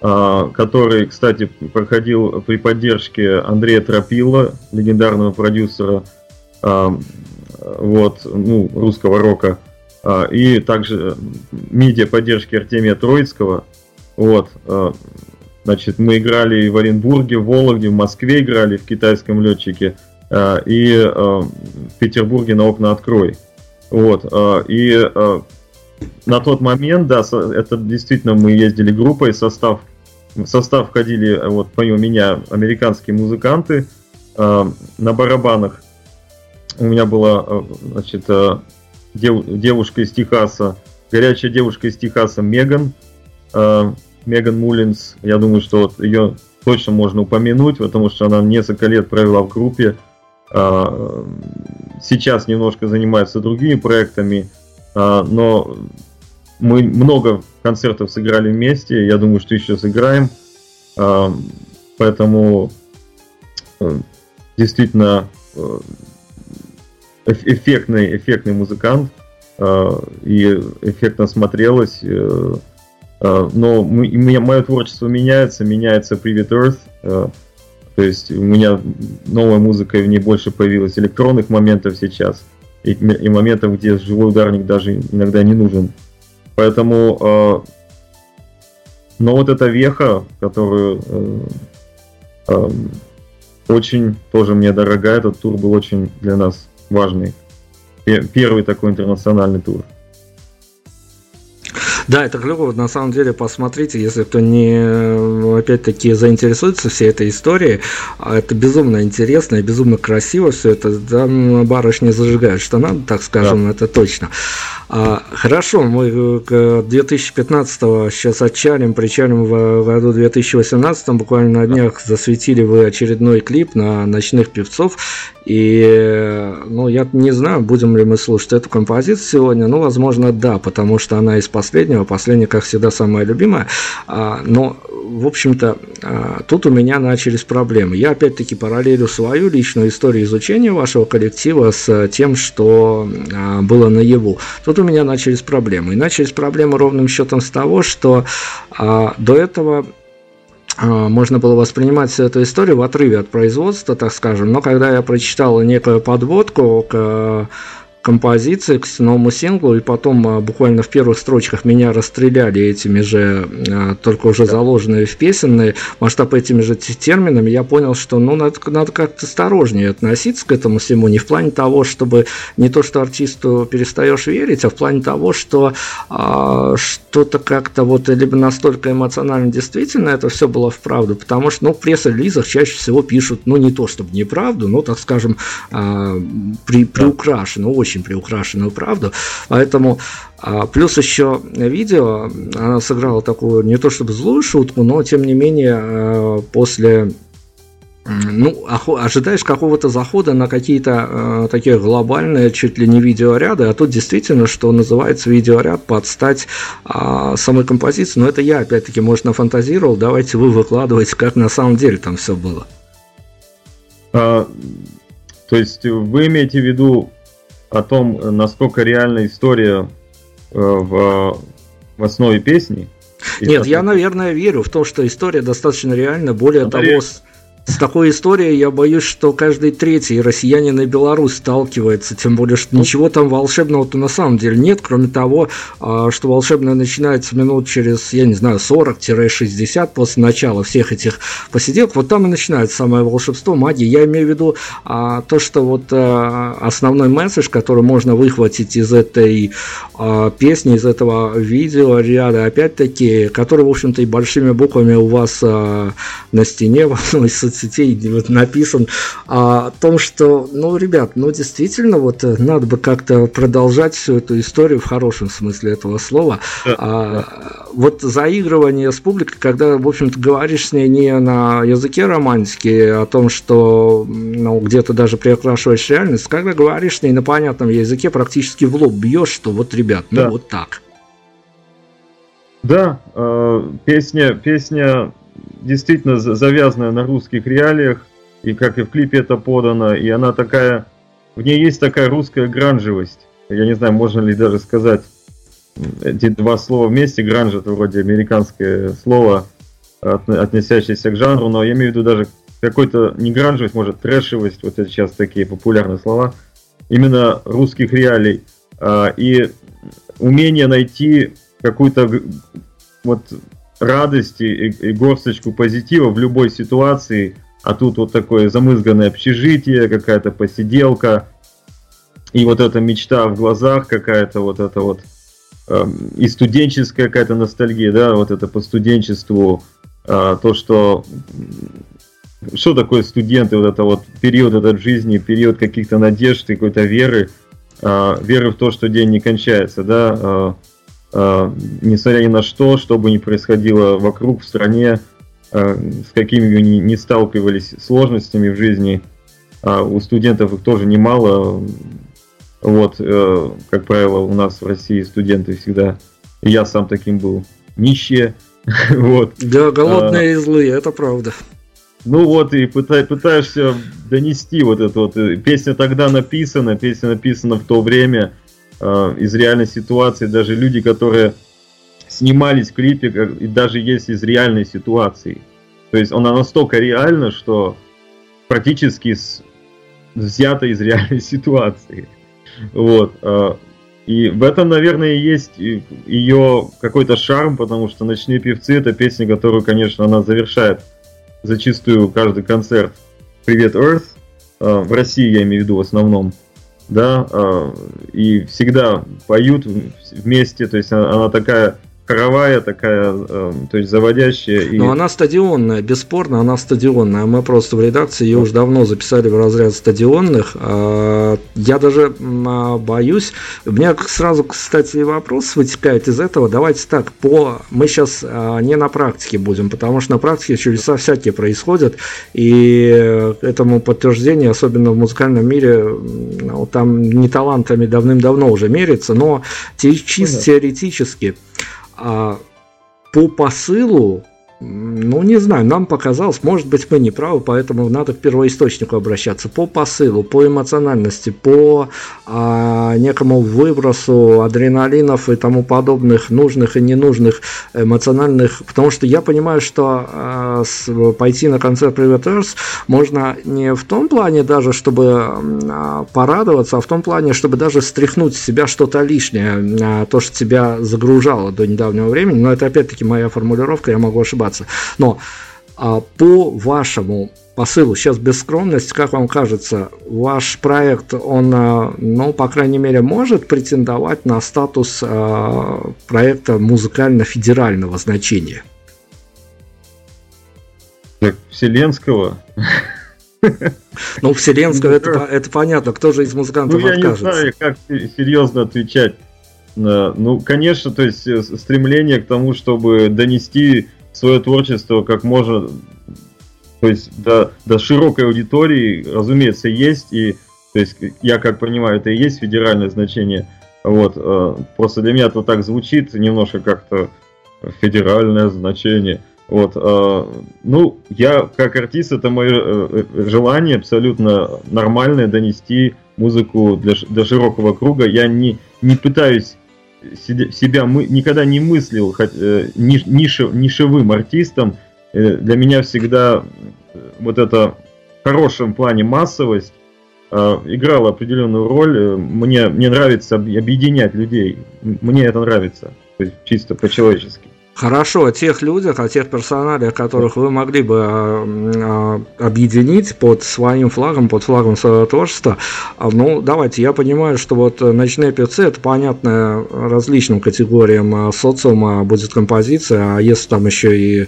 э, который, кстати, проходил при поддержке Андрея Тропила, легендарного продюсера э, вот, ну, русского рока, э, и также медиа поддержки Артемия Троицкого. Вот, э, значит, мы играли в Оренбурге, в Вологде, в Москве играли, в китайском летчике, э, и э, в Петербурге на окна открой. Вот, э, и э, на тот момент, да, это действительно мы ездили группой, состав, в состав входили, э, вот помимо меня, американские музыканты э, на барабанах. У меня была, э, значит, э, дев- девушка из Техаса, горячая девушка из Техаса Меган, э, Меган Муллинс. Я думаю, что вот ее точно можно упомянуть, потому что она несколько лет провела в группе. Э, Сейчас немножко занимается другими проектами, э, но мы много концертов сыграли вместе. Я думаю, что еще сыграем. Э, Поэтому э, действительно э, эффектный, эффектный музыкант э, и эффектно смотрелось. э, э, Но мое творчество меняется, меняется Private Earth. То есть у меня новая музыка, и в ней больше появилось электронных моментов сейчас. И, и моментов, где живой ударник даже иногда не нужен. Поэтому но вот эта веха, которую очень тоже мне дорога, этот тур был очень для нас важный. Пе- Первый такой интернациональный тур. Да, это клево. На самом деле, посмотрите, если кто не, опять-таки, заинтересуется всей этой историей, а это безумно интересно и безумно красиво все это. Там барышни зажигают, что надо, так скажем, это точно. А, хорошо, мы к 2015 сейчас отчалим, причалим в году 2018, буквально на днях засветили вы очередной клип на ночных певцов. И, ну, я не знаю, будем ли мы слушать эту композицию сегодня. Ну, возможно, да, потому что она из последнего. Последняя, как всегда, самая любимая. А, но, в общем-то, а, тут у меня начались проблемы. Я, опять-таки, параллелю свою личную историю изучения вашего коллектива с тем, что а, было наяву. Тут у меня начались проблемы. И начались проблемы ровным счетом с того, что до этого можно было воспринимать всю эту историю в отрыве от производства, так скажем. Но когда я прочитал некую подводку к композиции, к новому синглу, и потом а, буквально в первых строчках меня расстреляли этими же, а, только уже заложенные в песенные масштаб этими же те- терминами, я понял, что ну надо, надо как-то осторожнее относиться к этому всему, не в плане того, чтобы не то, что артисту перестаешь верить, а в плане того, что а, что-то как-то вот либо настолько эмоционально действительно это все было вправду, потому что, ну, в пресс-релизах чаще всего пишут, ну, не то чтобы неправду, но, так скажем, а, при, приукрашенную, очень приукрашенную правду, поэтому а, плюс еще видео, она сыграла такую не то чтобы злую шутку, но тем не менее а, после ну, ожидаешь какого-то захода на какие-то э, такие глобальные, чуть ли не видеоряды, а тут действительно, что называется, видеоряд под стать а, самой композиции. Но это я, опять-таки, может, нафантазировал, давайте вы выкладывайте, как на самом деле там все было. А, то есть вы имеете в виду о том, насколько реальна история э, в, в основе песни? Нет, я, наверное, верю в то, что история достаточно реальна. Более Ну, того, с, с такой историей я боюсь, что каждый третий россиянин и белорус сталкивается. Тем более, что ничего там волшебного-то на самом деле нет, кроме того, а, что волшебное начинается минут через, я не знаю, 40-60 после начала всех этих посиделок. Вот там и начинается самое волшебство, магия. Я имею в виду а, то, что вот а, основной месседж, который можно выхватить из этой песни, из этого видео ряда, опять-таки, который, в общем-то, и большими буквами у вас на стене в одной из соцсетей вот написан, а, о том, что, ну, ребят, ну, действительно, вот э, надо бы как-то продолжать всю эту историю в хорошем смысле этого слова. А, Вот заигрывание с публикой, когда, в общем-то, говоришь с ней не на языке романтики, о том, что ну, где-то даже приукрашиваешь реальность, когда говоришь с ней на понятном языке, практически в лоб бьешь, что вот, ребят, ну Да. вот так. Да, э, песня, песня действительно за- завязанная на русских реалиях, и как и в клипе это подано, и она такая, в ней есть такая русская гранжевость. я не знаю, можно ли даже сказать эти два слова вместе, гранж это вроде американское слово, относящееся к жанру, но я имею в виду даже какой-то не гранжевость, может трэшевость, вот это сейчас такие популярные слова, именно русских реалий. А, и умение найти какую-то вот радость и, и горсточку позитива в любой ситуации, а тут вот такое замызганное общежитие, какая-то посиделка, и вот эта мечта в глазах какая-то, вот это вот, э, и студенческая какая-то ностальгия, да, вот это по студенчеству, э, то, что что такое студенты, вот это вот период этот жизни, период каких-то надежд и какой-то веры, э, веры в то, что день не кончается, да, э, несмотря ни на что, что бы ни происходило вокруг, в стране, э, с какими бы ни, ни сталкивались сложностями в жизни, э, у студентов их тоже немало, вот, э, как правило, у нас в России студенты всегда, я сам таким был, нищие, вот. Да, голодные а, и злые, это правда. Ну вот, и пытай, пытаешься донести вот это вот. Э, песня тогда написана, песня написана в то время, э, из реальной ситуации. Даже люди, которые снимались в клипе, и даже есть из реальной ситуации. То есть она настолько реальна, что практически с, взята из реальной ситуации. Вот. Э, и в этом, наверное, есть ее какой-то шарм, потому что «Ночные певцы» — это песня, которую, конечно, она завершает зачастую каждый концерт «Привет, Earth», а, в России я имею в виду в основном, да, а, и всегда поют вместе, то есть она такая хоровая такая, э, то есть заводящая. И... Но она стадионная, бесспорно, она стадионная. Мы просто в редакции ее уже давно записали в разряд стадионных. А, я даже а, боюсь. У меня сразу, кстати, вопрос вытекает из этого. Давайте так, по мы сейчас а, не на практике будем, потому что на практике чудеса всякие происходят, и этому подтверждение, особенно в музыкальном мире, ну, там не талантами давным-давно уже мерится, но чисто теоретически а, по посылу ну, не знаю, нам показалось, может быть, мы не правы, поэтому надо к первоисточнику обращаться. По посылу, по эмоциональности, по а, некому выбросу адреналинов и тому подобных нужных и ненужных эмоциональных, потому что я понимаю, что а, с, пойти на концерт Private Earth можно не в том плане даже, чтобы а, порадоваться, а в том плане, чтобы даже стряхнуть с себя что-то лишнее, а, то, что тебя загружало до недавнего времени, но это опять-таки моя формулировка, я могу ошибаться развиваться. Но а, по вашему посылу, сейчас без скромности, как вам кажется, ваш проект, он, а, ну, по крайней мере, может претендовать на статус а, проекта музыкально-федерального значения? Так, вселенского? Ну, вселенского, это, это понятно, кто же из музыкантов ну, я откажется? не знаю, как серьезно отвечать. Ну, конечно, то есть э, стремление к тому, чтобы донести свое творчество как можно, то есть до, до широкой аудитории, разумеется, есть, и то есть я как понимаю, это и есть федеральное значение. Вот, э, просто для меня это так звучит немножко как-то федеральное значение. Вот, э, ну, я как артист, это мое э, желание абсолютно нормальное донести музыку для, для широкого круга. Я не, не пытаюсь себя мы, никогда не мыслил хоть, э, ниш, нишевым артистом. Э, для меня всегда э, вот это в хорошем плане массовость э, играла определенную роль. Э, мне, мне нравится объединять людей. Мне это нравится. То есть чисто по-человечески. Хорошо, о тех людях, о тех персоналиях, которых вы могли бы э, объединить под своим флагом, под флагом своего творчества. А, ну, давайте, я понимаю, что вот ночные певцы это понятно различным категориям социума будет композиция, а если там еще и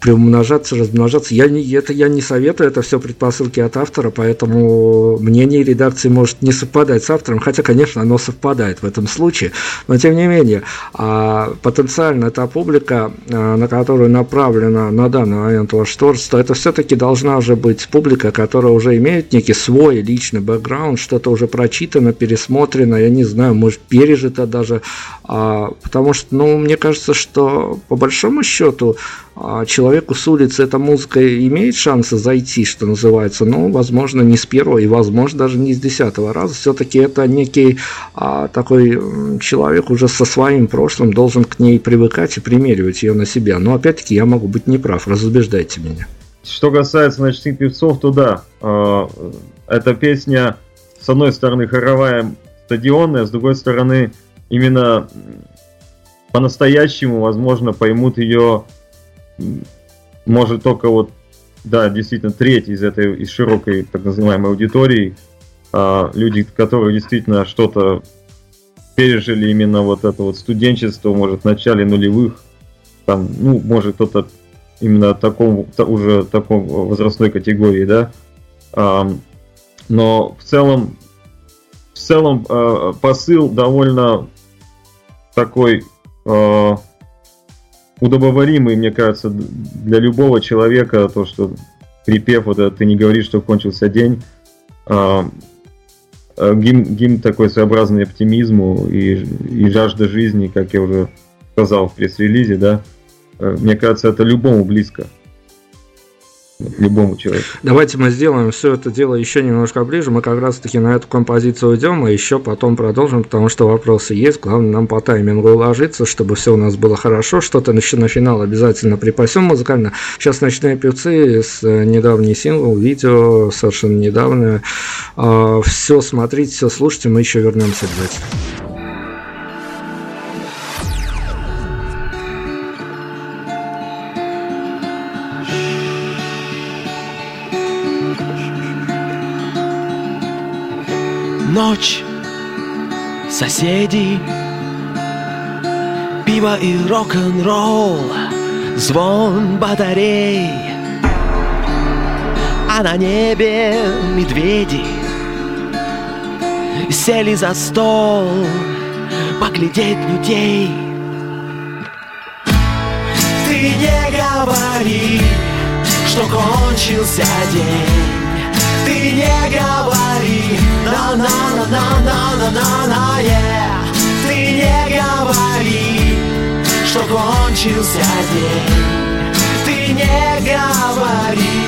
приумножаться, размножаться. Я не, это я не советую, это все предпосылки от автора, поэтому мнение редакции может не совпадать с автором, хотя, конечно, оно совпадает в этом случае, но тем не менее, а, потенциально та публика, а, на которую направлено на данный момент ваше творчество, это все-таки должна уже быть публика, которая уже имеет некий свой личный бэкграунд, что-то уже прочитано, пересмотрено, я не знаю, может, пережито даже, а, потому что, ну, мне кажется, что по большому счету человек человеку с улицы эта музыка имеет шансы зайти, что называется, но, возможно, не с первого и, возможно, даже не с десятого раза. Все-таки это некий а, такой человек уже со своим прошлым должен к ней привыкать и примеривать ее на себя. Но, опять-таки, я могу быть неправ, разубеждайте меня. Что касается ночных певцов, то да, э, эта песня, с одной стороны, хоровая, стадионная, с другой стороны, именно по-настоящему, возможно, поймут ее, может, только вот, да, действительно, треть из этой, из широкой, так называемой аудитории, а люди, которые действительно что-то пережили именно вот это вот студенчество, может, в начале нулевых, там, ну, может, кто-то именно таком, уже таком возрастной категории, да, но в целом, в целом а, посыл довольно такой э, удобоваримый, мне кажется, для любого человека, то, что припев, вот это ты не говоришь, что кончился день, э, гимн, гимн такой своеобразный оптимизму и, и жажда жизни, как я уже сказал в пресс-релизе, да, мне кажется, это любому близко любому человеку. Давайте мы сделаем все это дело еще немножко ближе. Мы как раз-таки на эту композицию уйдем, и еще потом продолжим, потому что вопросы есть. Главное нам по таймингу уложиться, чтобы все у нас было хорошо. Что-то на финал обязательно припасем музыкально. Сейчас ночные певцы с э, недавний сингл, видео совершенно недавно. А, все смотрите, все слушайте, мы еще вернемся обязательно. Соседи, пиво и рок-н-ролл, звон батарей, а на небе медведи сели за стол поглядеть людей. Ты не говори, что кончился день. Ты не говори на на на на на на на на yeah. Ты не говори, что кончился день. Ты не говори.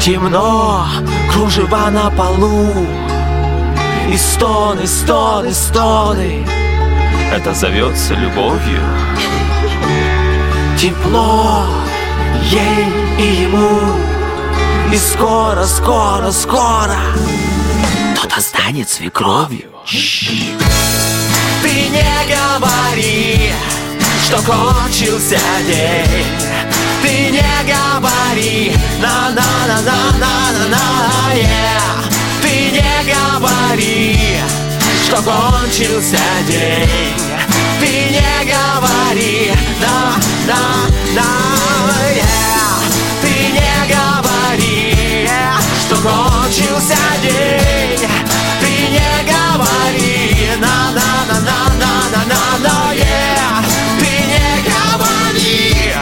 Темно, кружева на полу. И стоны, стоны, стоны Это зовется любовью. Тепло ей и ему. И скоро, скоро, скоро Кто-то станет свекровью. Ты не говори, что кончился день. Ты не говори на-на-на-на-на-на-на, yeah. Ты не говори, что кончился день Ты не говори, да, да, да, yeah. Ты не говори, что кончился день Ты не говори, на, на, на, на, на, на, на, на, yeah. Ты не говори,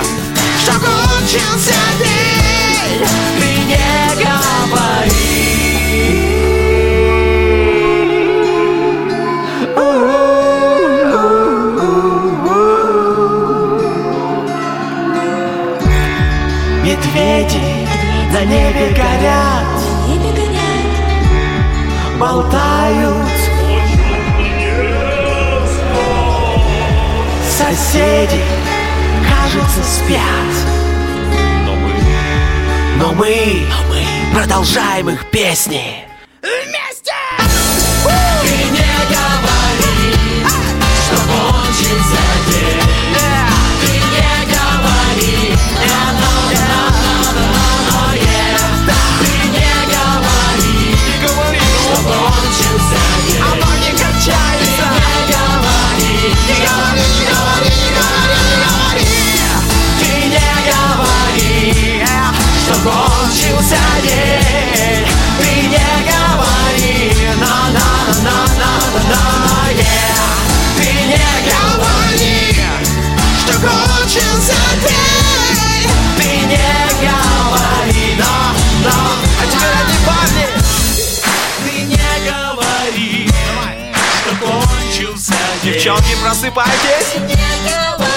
что кончился день на небе горят, болтают. Соседи, кажется, спят. Но мы, но мы, но мы продолжаем их песни. кончился день. Ты не говори на на на на на на yeah. Ты не говори, что кончился день. Ты не говори на на А теперь одни парни. Ты не говори, что кончился день. Девчонки, просыпайтесь. Не говори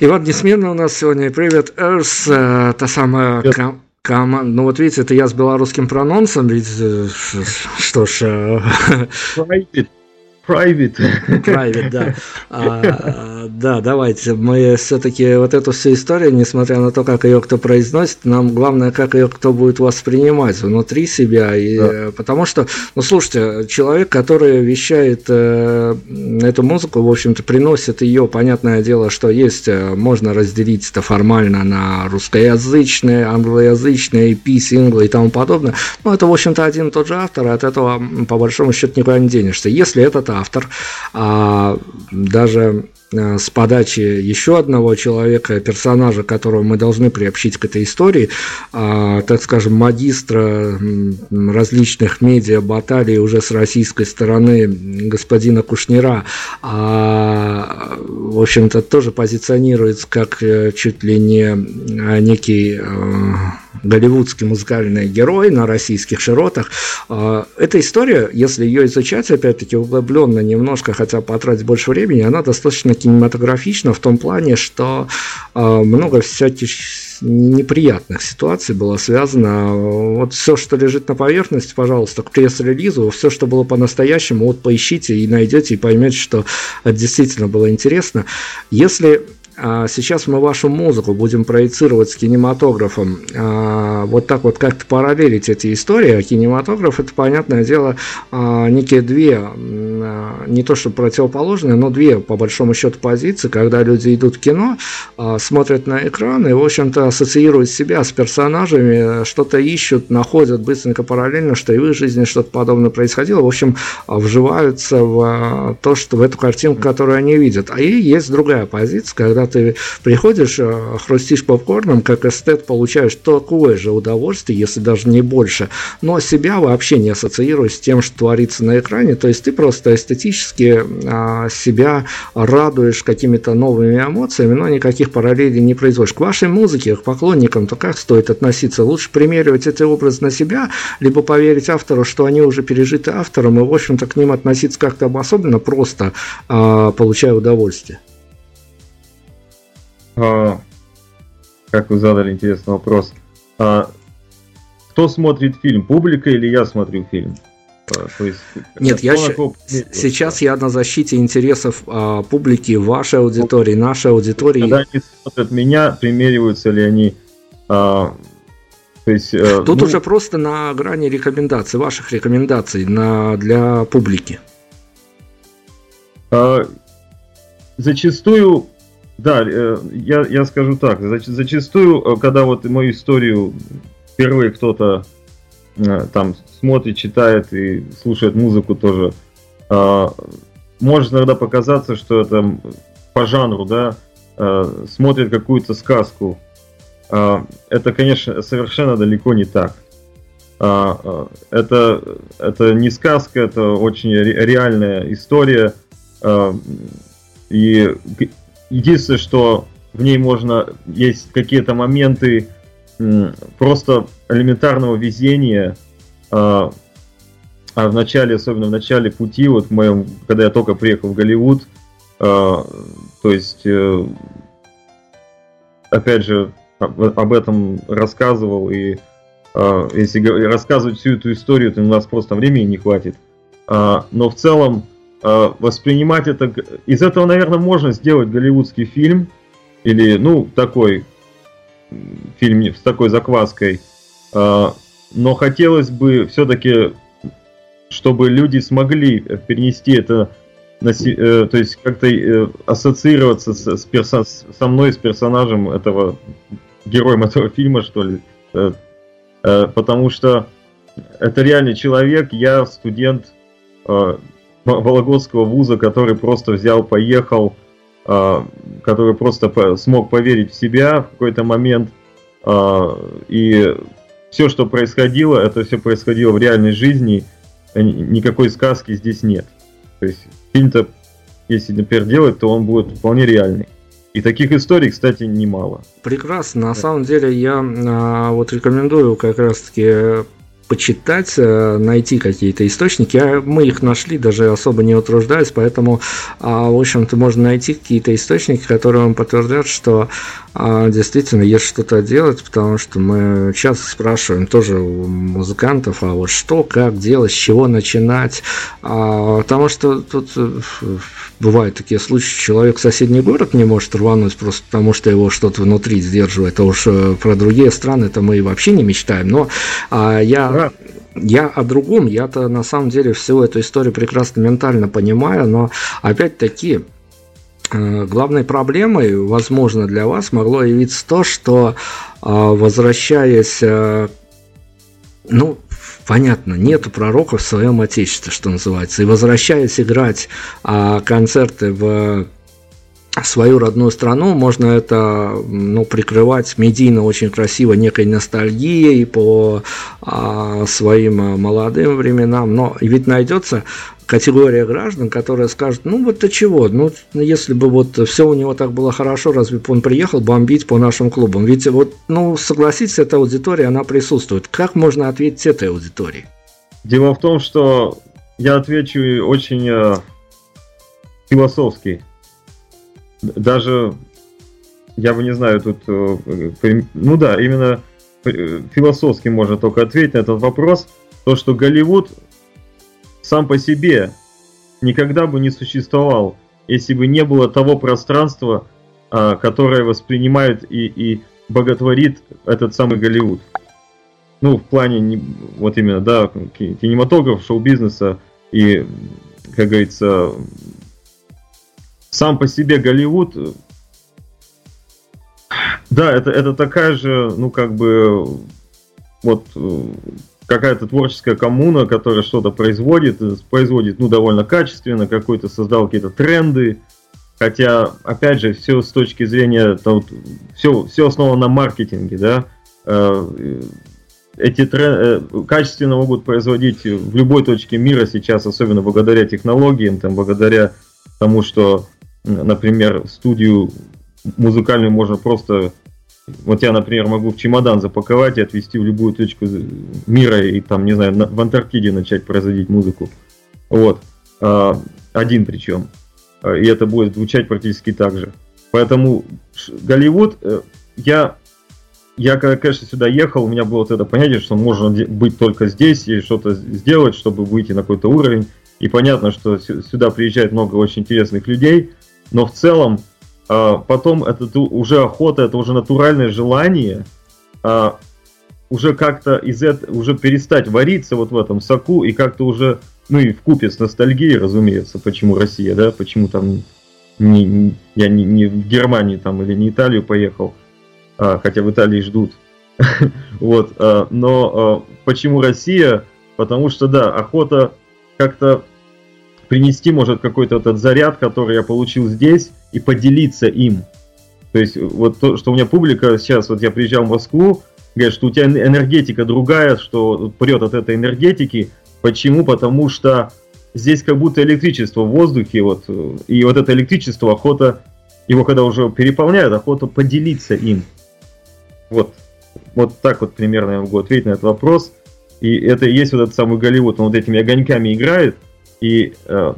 И вот несменно у нас сегодня привет Эрс, э, та самая ком- команда. Ну вот видите, это я с белорусским прононсом, ведь э, что ж, э, Private. Private. Private, да. Да, давайте. Мы все-таки вот эту всю историю, несмотря на то, как ее кто произносит, нам главное, как ее кто будет воспринимать внутри себя. И, Да. э, Потому что, ну слушайте, человек, который вещает э, эту музыку, в общем-то, приносит ее, понятное дело, что есть, э, можно разделить это формально на русскоязычные, англоязычные, EP, синглы и тому подобное. Но это, в общем-то, один и тот же автор, и от этого, по большому счету, никуда не денешься. Если этот автор а, даже с подачи еще одного человека, персонажа, которого мы должны приобщить к этой истории, а, так скажем, магистра различных медиа баталий уже с российской стороны господина Кушнира, а, в общем-то, тоже позиционируется как э, чуть ли не э, некий э, голливудский музыкальный герой на российских широтах. А, Эта история, если ее изучать, опять-таки, углубленно немножко, хотя потратить больше времени, она достаточно кинематографична в том плане, что а, много всяких неприятных ситуаций было связано. Вот все, что лежит на поверхности, пожалуйста, к пресс-релизу, все, что было по-настоящему, вот поищите и найдете, и поймете, что это действительно было интересно. Если а, сейчас мы вашу музыку будем проецировать с кинематографом, а, вот так вот как-то параллелить эти истории, а кинематограф это, понятное дело, некие две, не то что противоположные, но две, по большому счету, позиции, когда люди идут в кино, а, смотрят на экран и, в общем-то, ассоциируют себя с персонажами, что-то ищут, находят быстренько параллельно, что и в их жизни что-то подобное происходило, в общем, вживаются в то, что в эту картинку, которую они видят. А и есть другая позиция, когда ты приходишь, хрустишь попкорном, как эстет, получаешь такое же удовольствие, если даже не больше, но себя вообще не ассоциируешь с тем, что творится на экране, то есть ты просто эстетически а, себя радуешь какими-то новыми эмоциями, но никаких параллелей не производишь. К вашей музыке, к поклонникам, то как стоит относиться? Лучше примеривать эти образы на себя, либо поверить автору, что они уже пережиты автором, и, в общем-то, к ним относиться как-то обособленно, просто а, получая удовольствие. А, как вы задали интересный вопрос. Кто смотрит фильм, публика или я смотрю фильм? То есть, Нет, я примерился? сейчас я на защите интересов а, публики, вашей аудитории, нашей аудитории. Когда они смотрят меня, примериваются ли они... а, то есть, э, Тут ну, уже просто на грани рекомендаций, ваших рекомендаций на, для публики. А, Зачастую, да, э, я, я скажу так, зач- зачастую, э, когда вот мою историю впервые кто-то э, там смотрит, читает и слушает музыку тоже, а, может иногда показаться, что это по жанру, да, э, смотрит какую-то сказку. А, Это, конечно, совершенно далеко не так. А, а, Это, это не сказка, это очень ре- реальная история. И единственное, что в ней можно, есть какие-то моменты просто элементарного везения. А а в начале, особенно в начале пути, вот в моем, когда я только приехал в Голливуд, а, то есть, э, опять же, об, об этом рассказывал, и а, если рассказывать всю эту историю, то у нас просто времени не хватит. А, но в целом а, воспринимать это... Из этого, наверное, можно сделать голливудский фильм, или, ну, такой фильм не- с такой закваской. А, но хотелось бы все-таки, чтобы люди смогли перенести это, на э, то есть как-то э, ассоциироваться с, с персо- со мной, с персонажем этого, героем этого фильма, что ли. Э, потому что это реальный человек, я студент, Вологодского вуза, который просто взял, поехал, который просто смог поверить в себя в какой-то момент. А, и все, что происходило, это все происходило в реальной жизни. Никакой сказки здесь нет. То есть фильм-то, если, например, делать, то он будет вполне реальный. И таких историй, кстати, немало. Прекрасно. На самом деле я а, вот рекомендую как раз-таки почитать, э, найти какие-то источники. А мы их нашли, даже особо не утруждаясь, поэтому, а, в общем-то, можно найти какие-то источники, которые вам подтвердят, что а, действительно есть что-то делать, потому что мы часто спрашиваем тоже у музыкантов, а вот что, как делать, с чего начинать, потому что тут э, бывают такие случаи, человек в соседний город не может рвануть просто потому, что его что-то внутри сдерживает, а уж э, про другие страны это мы вообще не мечтаем, но я я о другом, я-то на самом деле всю эту историю прекрасно ментально понимаю, но опять-таки э, главной проблемой, возможно, для вас могло явиться то, что э, возвращаясь, э, ну, понятно, нету пророка в своем отечестве, что называется, и возвращаясь играть концерты в свою родную страну, можно это ну, прикрывать медийно очень красиво некой ностальгией по а, своим а, молодым временам, но ведь найдется категория граждан, которая скажет, ну вот ты чего, ну если бы вот все у него так было хорошо, разве бы он приехал бомбить по нашим клубам? Ведь вот, ну согласитесь, эта аудитория, она присутствует. Как можно ответить этой аудитории? Дело в том, что я отвечу очень э, философски даже, я бы не знаю, тут, э, ну да, именно э, философски можно только ответить на этот вопрос, то, что Голливуд сам по себе никогда бы не существовал, если бы не было того пространства, а, которое воспринимает и, и боготворит этот самый Голливуд. Ну, в плане, вот именно, да, кинематограф, шоу-бизнеса и, как говорится, сам по себе Голливуд, да, это, это такая же, ну, как бы, вот, какая-то творческая коммуна, которая что-то производит, производит, ну, довольно качественно, какой-то создал какие-то тренды, хотя, опять же, все с точки зрения, то, все, все основано на маркетинге, да, э, эти тренды э, качественно могут производить в любой точке мира сейчас, особенно благодаря технологиям, там, благодаря тому, что например, студию музыкальную можно просто... Вот я, например, могу в чемодан запаковать и отвезти в любую точку мира и там, не знаю, в Антарктиде начать производить музыку. Вот. А, один причем. А, и это будет звучать практически так же. Поэтому Голливуд, э, я, я конечно, сюда ехал, у меня было вот это понятие, что можно быть только здесь и что-то сделать, чтобы выйти на какой-то уровень. И понятно, что сюда приезжает много очень интересных людей, но в целом а, потом это уже охота, это уже натуральное желание а, уже как-то из этого, уже перестать вариться вот в этом соку и как-то уже, ну и в купе с ностальгией, разумеется, почему Россия, да, почему там не, не, я не, не в Германии там или не Италию поехал, а, хотя в Италии ждут. вот, а, но почему Россия? Потому что, да, охота как-то принести, может, какой-то этот заряд, который я получил здесь, и поделиться им. То есть, вот то, что у меня публика сейчас, вот я приезжал в Москву, говорят, что у тебя энергетика другая, что прет от этой энергетики. Почему? Потому что здесь как будто электричество в воздухе, вот, и вот это электричество, охота, его когда уже переполняют, охота поделиться им. Вот, вот так вот примерно я могу ответить на этот вопрос. И это и есть вот этот самый Голливуд, он вот этими огоньками играет, и э,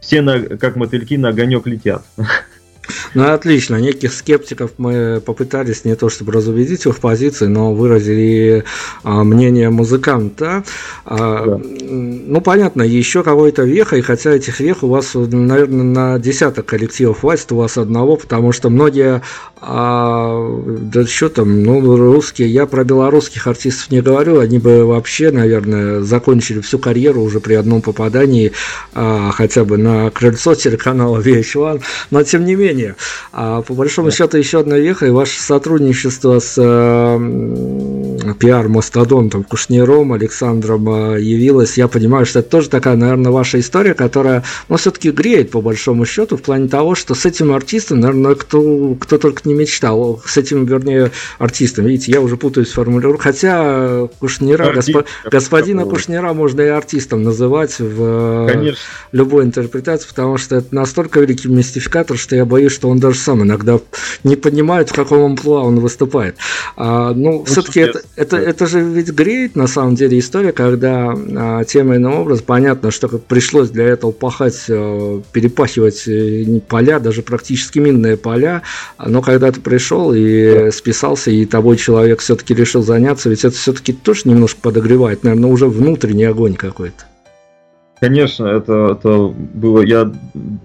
все на, как мотыльки на огонек летят. Ну, отлично. Неких скептиков мы попытались не то чтобы разубедить их позиции, но выразили а, мнение музыканта. А, да. Ну, понятно, еще какой-то веха, и хотя этих вех у вас, наверное, на десяток коллективов хватит, у вас одного, потому что многие, а, да что там, ну, русские, я про белорусских артистов не говорю, они бы вообще, наверное, закончили всю карьеру уже при одном попадании а, хотя бы на крыльцо телеканала VH1, но тем не менее, а по большому счету еще одна веха, и ваше сотрудничество с, пиар-мастодонтом Кушниром, Александром э, явилась. Я понимаю, что это тоже такая, наверное, ваша история, которая, ну, все-таки греет, по большому счету, в плане того, что с этим артистом, наверное, кто, кто только не мечтал, с этим, вернее, артистом. Видите, я уже путаюсь в формулировке. Хотя Кушнира, госпо, господина Кушнира можно и артистом называть в Конечно. любой интерпретации, потому что это настолько великий мистификатор, что я боюсь, что он даже сам иногда не понимает, в каком амплуа он выступает. А, ну, все-таки это, это, это же ведь греет, на самом деле, история, когда а, тем или иным образом, понятно, что как пришлось для этого пахать, а, перепахивать э, поля, даже практически минные поля, но когда ты пришел и списался, и тобой человек все-таки решил заняться, ведь это все-таки тоже немножко подогревает, наверное, уже внутренний огонь какой-то. Конечно, это, это было. Я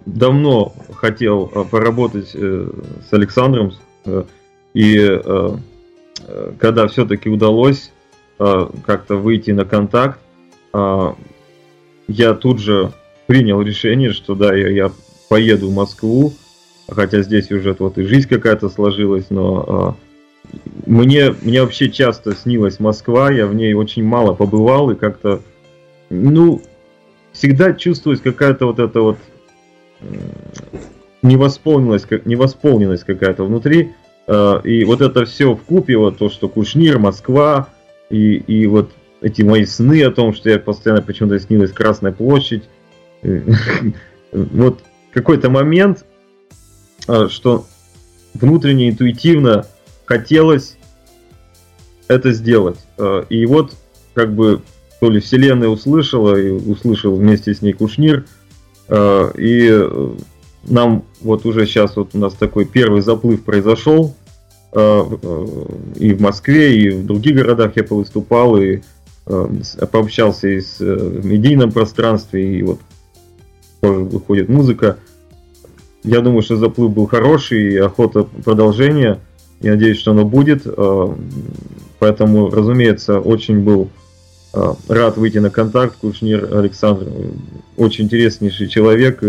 давно хотел э, поработать с Александром, и когда все-таки удалось как-то выйти на контакт, я тут же принял решение, что да, я, я поеду в Москву, хотя здесь уже вот и жизнь какая-то сложилась, но мне, мне вообще часто снилась Москва, я в ней очень мало побывал и как-то, ну, всегда чувствуется какая-то вот эта вот невосполненность, невосполненность какая-то внутри. Э, и вот это все в купе, вот то, что Кушнир, Москва, и, и вот эти мои сны о том, что я постоянно почему-то снилась Красная площадь. Вот какой-то момент, э, что внутренне, интуитивно хотелось это сделать. Э, и вот как бы то ли вселенная услышала, и услышал вместе с ней Кушнир. Э, и э, нам вот уже сейчас вот у нас такой первый заплыв произошел. Э, и в Москве, и в других городах я повыступал, и пообщался и с, в медийном пространстве, и вот тоже выходит музыка. Я думаю, что заплыв был хороший, и охота продолжения. Я надеюсь, что оно будет. Поэтому, разумеется, очень был рад выйти на контакт. Кушнир Александр очень интереснейший человек,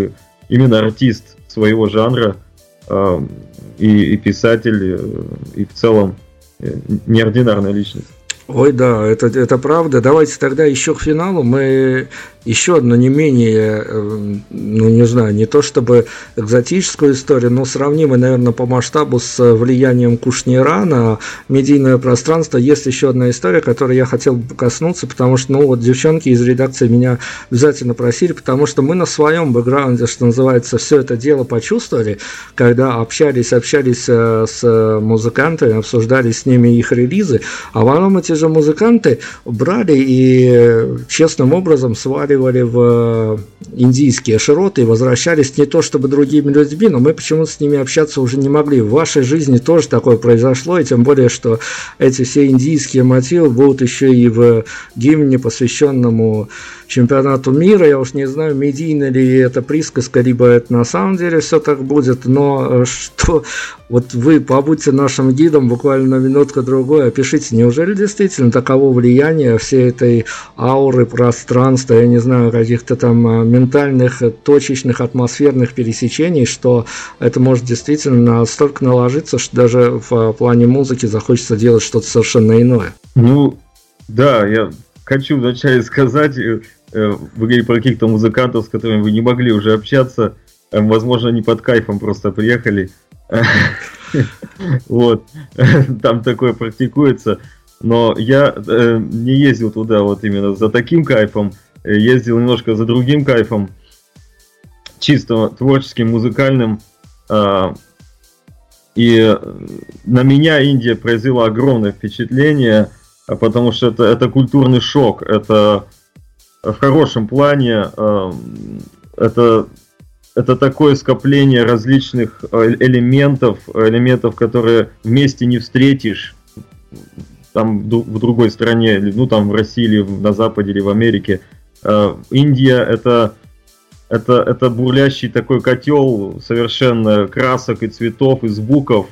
именно артист своего жанра, и, и писатель, э, и в целом э, неординарная личность. Ой, да, это, это правда. Давайте тогда еще к финалу. Мы еще одну не менее, эм, ну не знаю, не то чтобы экзотическую историю, но сравнимую, наверное, по масштабу с влиянием Кушнира на медийное пространство. Есть еще одна история, которой я хотел бы коснуться, потому что, ну вот девчонки из редакции меня обязательно просили, потому что мы на своем бэкграунде, что называется, все это дело почувствовали, когда общались, общались э, с музыкантами, обсуждали с ними их релизы, а потом эти же музыканты брали и честным образом свали сваливали в э, индийские широты и возвращались не то чтобы другими людьми, но мы почему-то с ними общаться уже не могли. В вашей жизни тоже такое произошло, и тем более, что эти все индийские мотивы будут еще и в гимне, посвященному чемпионату мира. Я уж не знаю, медийно ли это присказка, либо это на самом деле все так будет, но э, что вот вы побудьте нашим гидом буквально на минутку-другой, опишите, неужели действительно таково влияние всей этой ауры пространства, я не знаю, каких-то там э, ментальных, точечных, атмосферных пересечений, что это может действительно настолько наложиться, что даже в э, плане музыки захочется делать что-то совершенно иное. Ну, да, я хочу вначале сказать, Э, вы говорили про каких-то музыкантов, с которыми вы не могли уже общаться. Э, возможно, они под кайфом просто приехали. Вот. Там такое практикуется. Но я э, не ездил туда вот именно за таким кайфом. Ездил немножко за другим кайфом. Чисто творческим, музыкальным. А, и на меня Индия произвела огромное впечатление, потому что это, это культурный шок. Это в хорошем плане. Эм, это, это такое скопление различных э, элементов, элементов, которые вместе не встретишь там в другой стране, ну там в России или на Западе или в Америке. Э, Индия это это, это бурлящий такой котел совершенно красок и цветов, и звуков,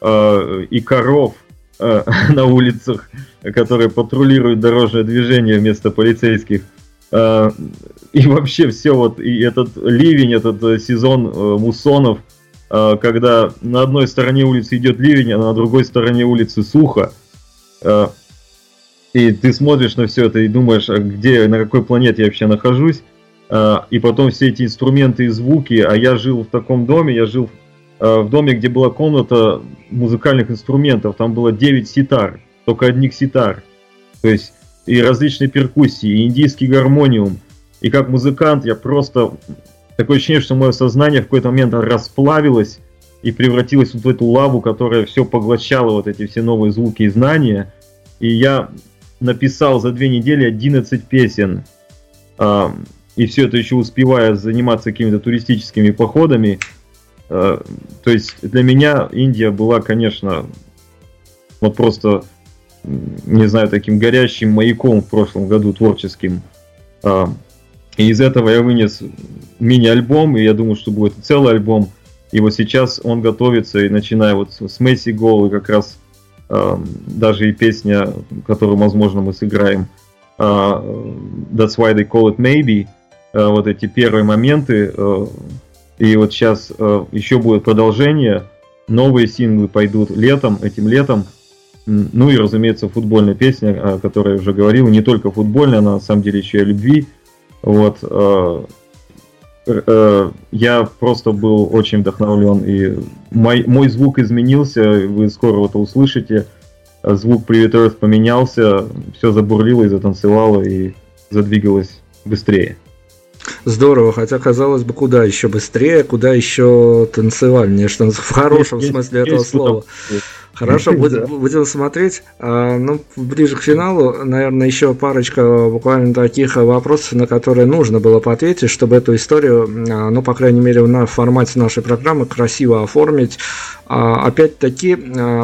э, и коров э, на улицах, которые патрулируют дорожное движение вместо полицейских. Э, и вообще все вот, и этот ливень, этот сезон э, муссонов, когда на одной стороне улицы идет ливень, а на другой стороне улицы сухо. И ты смотришь на все это и думаешь, а где, на какой планете я вообще нахожусь, а, и потом все эти инструменты и звуки, а я жил в таком доме, я жил а, в доме, где была комната музыкальных инструментов, там было 9 ситар, только одних ситар, то есть и различные перкуссии, и индийский гармониум, и как музыкант я просто, такое ощущение, что мое сознание в какой-то момент расплавилось и превратилось вот в эту лаву, которая все поглощала вот эти все новые звуки и знания, и я написал за две недели 11 песен, и все это еще успевая заниматься какими-то туристическими походами. Э, то есть для меня Индия была, конечно, вот просто, не знаю, таким горящим маяком в прошлом году творческим. А, и из этого я вынес мини-альбом, и я думаю, что будет целый альбом. И вот сейчас он готовится, и начиная вот с Месси Гол, и как раз э, даже и песня, которую, возможно, мы сыграем, э, That's why they call it maybe, Э, вот эти первые моменты. Э, и вот сейчас э, еще будет продолжение. Новые синглы пойдут летом, этим летом. Ну и, разумеется, футбольная песня, о которой я уже говорил. Не только футбольная, она на самом деле еще и о любви. Вот. Я просто был очень вдохновлен. И мой, мой звук изменился. Вы скоро это услышите. Звук Привет Earth поменялся. Все забурлило и затанцевало и задвигалось быстрее. Здорово, хотя казалось бы, куда еще быстрее, куда еще танцевальнее, что в хорошем смысле этого слова. Хорошо, будем, будем смотреть. А, ну, ближе к финалу, наверное, еще парочка буквально таких вопросов, на которые нужно было ответить, чтобы эту историю, а, ну, по крайней мере, на формате нашей программы красиво оформить. А, опять-таки,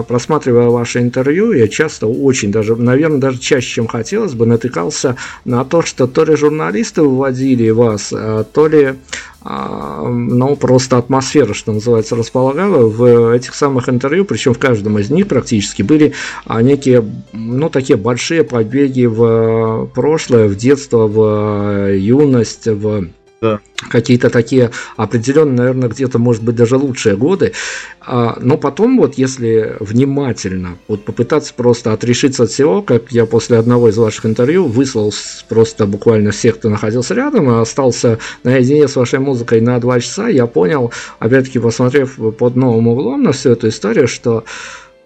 просматривая ваше интервью, я часто очень, даже, наверное, даже чаще, чем хотелось бы, натыкался на то, что то ли журналисты выводили вас, то ли ну, просто атмосфера, что называется, располагала. В этих самых интервью, причем в каждом из них практически были а, некие, ну, такие большие побеги в прошлое, в детство, в юность, в да. какие-то такие определенные, наверное, где-то, может быть, даже лучшие годы. А, но потом, вот если внимательно вот попытаться просто отрешиться от всего, как я после одного из ваших интервью выслал просто буквально всех, кто находился рядом, и остался наедине с вашей музыкой на два часа, я понял, опять-таки, посмотрев под новым углом на всю эту историю, что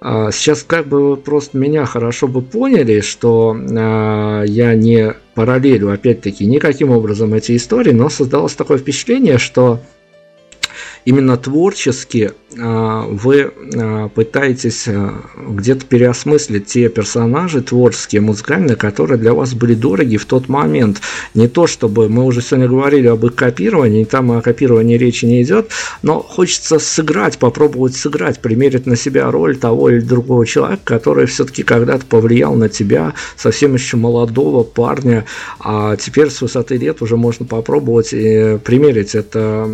а, сейчас как бы вы просто меня хорошо бы поняли, что э, я не параллелю, опять-таки, никаким образом эти истории, но создалось такое впечатление, что именно творчески вы а, пытаетесь а, где-то переосмыслить те персонажи творческие, музыкальные, которые для вас были дороги в тот момент. Не то, чтобы мы уже сегодня говорили об их копировании, там о копировании речи не идет, но хочется сыграть, попробовать сыграть, примерить на себя роль того или другого человека, который все-таки когда-то повлиял на тебя, совсем еще молодого парня, а теперь с высоты лет уже можно попробовать и примерить это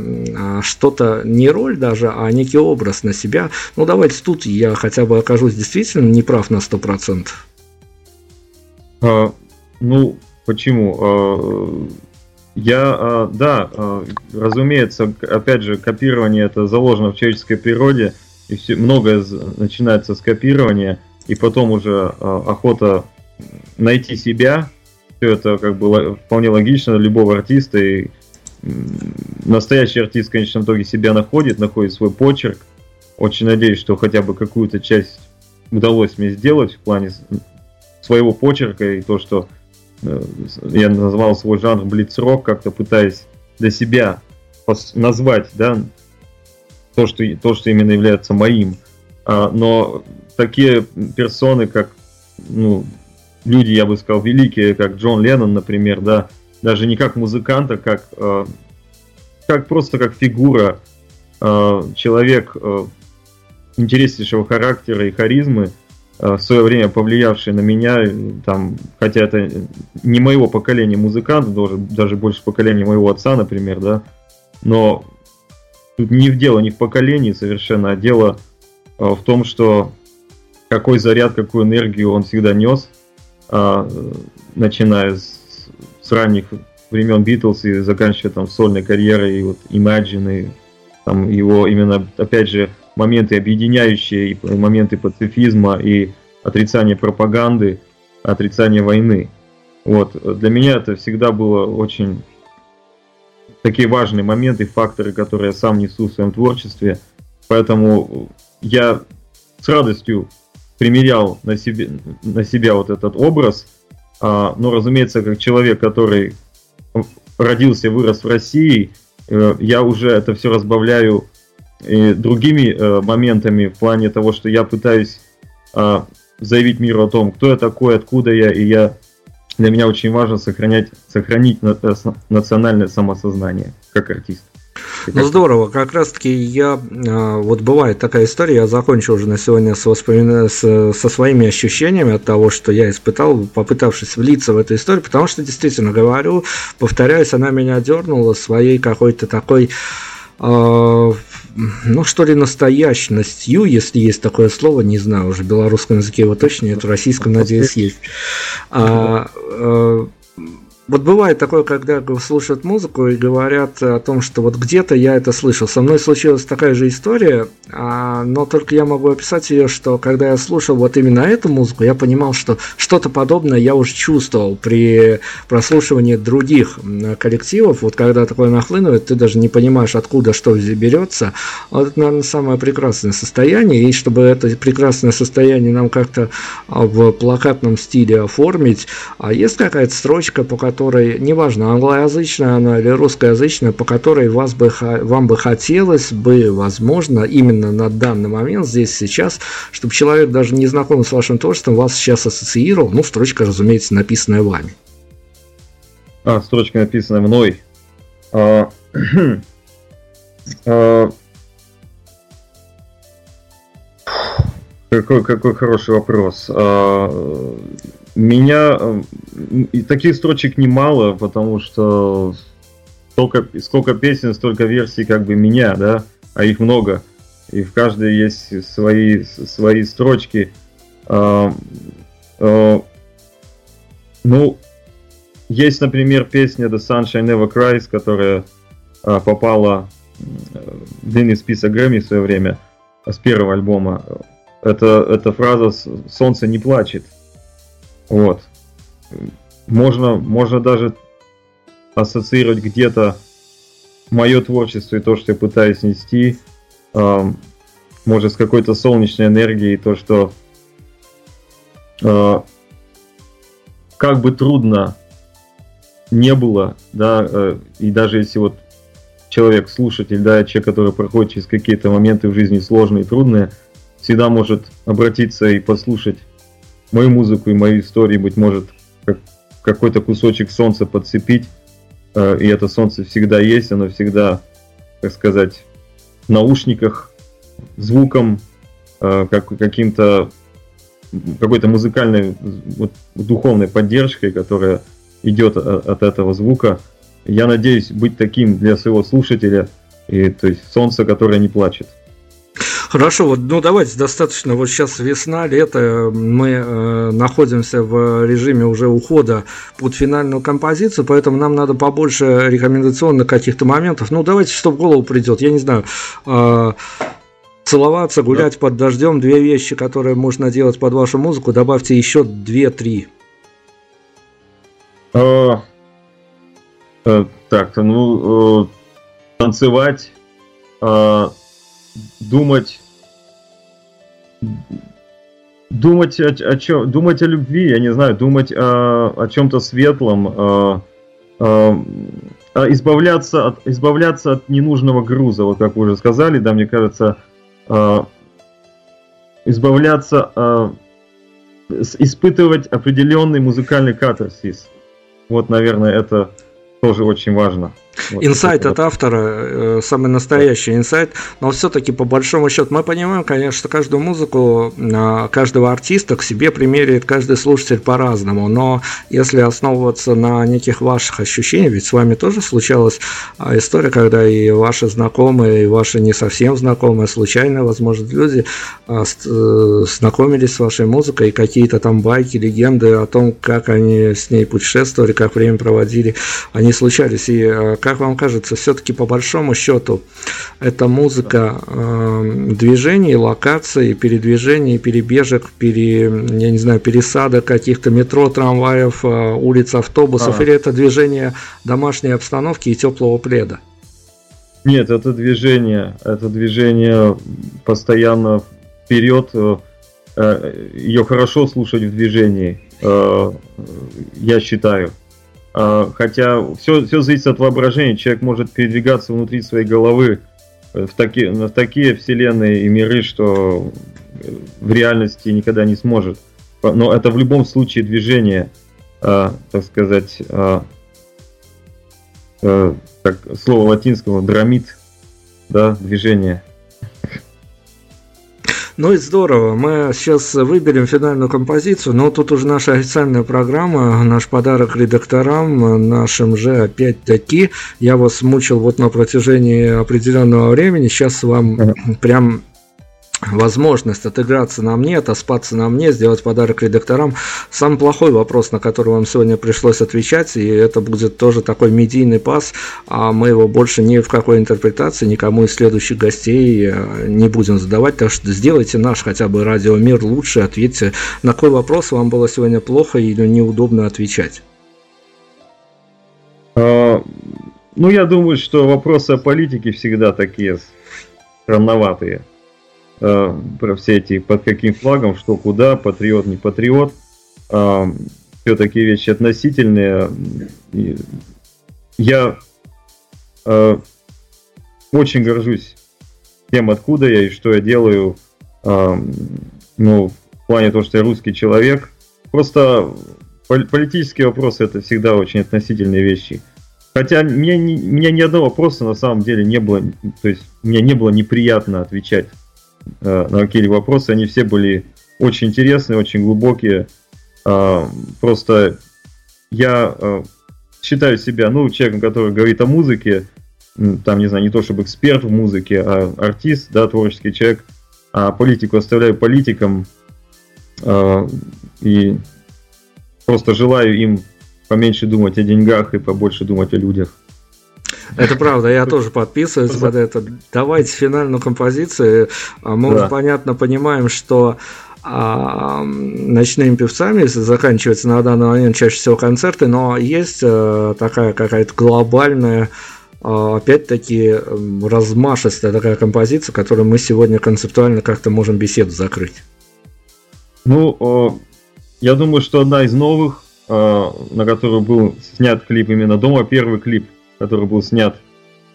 что-то не роль даже, а некий образ на себя. Ну, давайте тут я хотя бы окажусь действительно неправ на 100%. А, ну, почему? А, я, а, да, а, разумеется, опять же, копирование это заложено в человеческой природе, и все, многое начинается с копирования, и потом уже а, охота найти себя, все это как бы вполне логично любого артиста, и настоящий артист в конечном итоге себя находит, находит свой почерк. Очень надеюсь, что хотя бы какую-то часть удалось мне сделать в плане своего почерка и то, что э, я назвал свой жанр блицрок, как-то пытаясь для себя назвать, да, то, что, то, что именно является моим. А, но такие персоны, как, ну, люди, я бы сказал, великие, как Джон Леннон, например, да, даже не как музыканта, как, э, как просто как фигура, э, человек э, интереснейшего характера и харизмы, в свое время повлиявший на меня, там, хотя это не моего поколения музыканта, даже, даже больше поколения моего отца, например, да, но тут не в дело, не в поколении совершенно, а дело в том, что какой заряд, какую энергию он всегда нес, начиная с с ранних времен Битлз и заканчивая там сольной карьерой и вот Imagine, и там его именно, опять же, моменты объединяющие, и моменты пацифизма и отрицания пропаганды. отрицание войны. Вот. Для меня это всегда было очень такие важные моменты, факторы, которые я сам несу в своем творчестве. Поэтому я с радостью примерял на, себе, на себя вот этот образ. А, но, разумеется, как человек, который родился и вырос в России, э, я уже это все разбавляю и другими э, моментами в плане того, что я пытаюсь э, заявить миру о том, кто я такой, откуда я, и я для меня очень важно сохранять, сохранить э, национальное самосознание как артист. Ну здорово, как раз таки я, а, вот бывает такая история, я закончил уже на сегодня с воспомина... с, со своими ощущениями от того, что я испытал, попытавшись влиться в эту историю, потому что действительно говорю, повторяюсь, она меня дернула своей какой-то такой э, ну что ли, настоящностью, если есть такое слово, не знаю, уже в белорусском языке его точно нет, в российском, надеюсь, есть. А, а, вот бывает такое, когда слушают музыку и говорят о том, что вот где-то я это слышал. Со мной случилась такая же история, а, но только я могу описать ее, что когда я слушал вот именно эту музыку, я понимал, что что-то подобное я уже чувствовал при прослушивании других коллективов. Вот когда такое нахлынывает, ты даже не понимаешь, откуда что берется. Вот это, наверное, самое прекрасное состояние. И чтобы это прекрасное состояние нам как-то в плакатном стиле оформить, а есть какая-то строчка, по которой которой, неважно, англоязычная она или русскоязычная, по которой вас бы, вам бы хотелось бы, возможно, именно на данный момент, здесь, сейчас, чтобы человек, даже не знакомый с вашим творчеством, вас сейчас ассоциировал, ну, строчка, разумеется, написанная вами. А, строчка написанная мной. А, а, какой, какой хороший вопрос. А, меня и таких строчек немало, потому что столько, сколько песен, столько версий как бы меня, да, а их много. И в каждой есть свои, свои строчки. А, а, ну, есть, например, песня The Sunshine Never Cries, которая а, попала в длинный список Грэмми в свое время с первого альбома. Это, эта фраза «Солнце не плачет». Вот. Можно, можно даже ассоциировать где-то мое творчество и то, что я пытаюсь нести, э, может, с какой-то солнечной энергией, то, что э, как бы трудно не было, да, э, и даже если вот человек, слушатель, да, человек, который проходит через какие-то моменты в жизни сложные и трудные, всегда может обратиться и послушать мою музыку и мои истории, быть может, как, какой-то кусочек солнца подцепить. Э, и это солнце всегда есть, оно всегда, так сказать, в наушниках, звуком, э, как, каким-то какой-то музыкальной, вот, духовной поддержкой, которая идет от этого звука. Я надеюсь быть таким для своего слушателя, и, то есть солнце, которое не плачет. Хорошо, вот, ну давайте достаточно. Вот сейчас весна, лето, мы э, находимся в режиме уже ухода под финальную композицию, поэтому нам надо побольше рекомендационных каких-то моментов. Ну давайте, что в голову придет, я не знаю. Э, целоваться, гулять да. под дождем, две вещи, которые можно делать под вашу музыку, добавьте еще две-три. А, э, так, ну э, танцевать, э, думать думать о, о чем, думать о любви, я не знаю, думать о, о чем-то светлом, о, о, о избавляться, от, избавляться от ненужного груза, вот как вы уже сказали, да, мне кажется, избавляться, испытывать определенный музыкальный катарсис. Вот, наверное, это тоже очень важно. Инсайт от автора, э, самый настоящий инсайт, но все-таки по большому счету мы понимаем, конечно, что каждую музыку а, каждого артиста к себе примеряет каждый слушатель по-разному, но если основываться на неких ваших ощущениях, ведь с вами тоже случалась а, история, когда и ваши знакомые, и ваши не совсем знакомые, случайно, возможно, люди э, знакомились с вашей музыкой, и какие-то там байки, легенды о том, как они с ней путешествовали, как время проводили, они случались, и как вам кажется, все-таки по большому счету это музыка э, движений, локаций, передвижений, перебежек, пере, я не знаю, пересадок каких-то метро, трамваев, э, улиц, автобусов, А. или это движение домашней обстановки и теплого пледа? Нет, это движение, это движение постоянно вперед. э, э, Ее хорошо слушать в движении, э, я считаю. Э, Хотя все, все зависит от воображения. Человек может передвигаться внутри своей головы э, в такие, в такие вселенные и миры, что э, в реальности никогда не сможет. Но это в любом случае движение, э, так сказать, э, э, слово латинского драмит, да, движение. Ну и здорово, мы сейчас выберем финальную композицию, но тут уже наша официальная программа, наш подарок редакторам, нашим же опять-таки, я вас мучил вот на протяжении определенного времени, сейчас вам прям возможность отыграться на мне, отоспаться на мне, сделать подарок редакторам. Самый плохой вопрос, на который вам сегодня пришлось отвечать, и это будет тоже такой медийный пас, а мы его больше ни в какой интерпретации никому из следующих гостей э, не будем задавать, так что сделайте наш хотя бы радиомир лучше, ответьте, на какой вопрос вам было сегодня плохо или неудобно отвечать. А, Ну, я думаю, что вопросы о политике всегда такие странноватые. А, Про все эти, под каким флагом, что куда, патриот, не патриот. Все такие вещи относительные. Я а, очень горжусь тем, откуда я и что я делаю. А, Ну, в плане того, что я русский человек. Просто пол- политические вопросы это всегда очень относительные вещи. Хотя мне, ни- меня ни одного вопроса на самом деле не было, то есть мне не было неприятно отвечать э, на какие-либо вопросы. Они все были очень интересные, очень глубокие. А, просто я э, считаю себя, ну, человеком, который говорит о музыке, там, не знаю, не то чтобы эксперт в музыке, а артист, да, творческий человек, а политику оставляю политикам, э, и просто желаю им поменьше думать о деньгах и побольше думать о людях. Это правда, я тоже подписываюсь под это. Давайте финальную композицию. А Мы Да. уже понятно понимаем, что а, ночными певцами заканчиваются на данный момент чаще всего концерты, но есть э, такая какая-то глобальная а, опять-таки размашистая такая композиция, которую мы сегодня концептуально как-то можем беседу закрыть. Ну, я думаю, что одна из новых, э, на которую был снят клип именно дома, первый клип, который был снят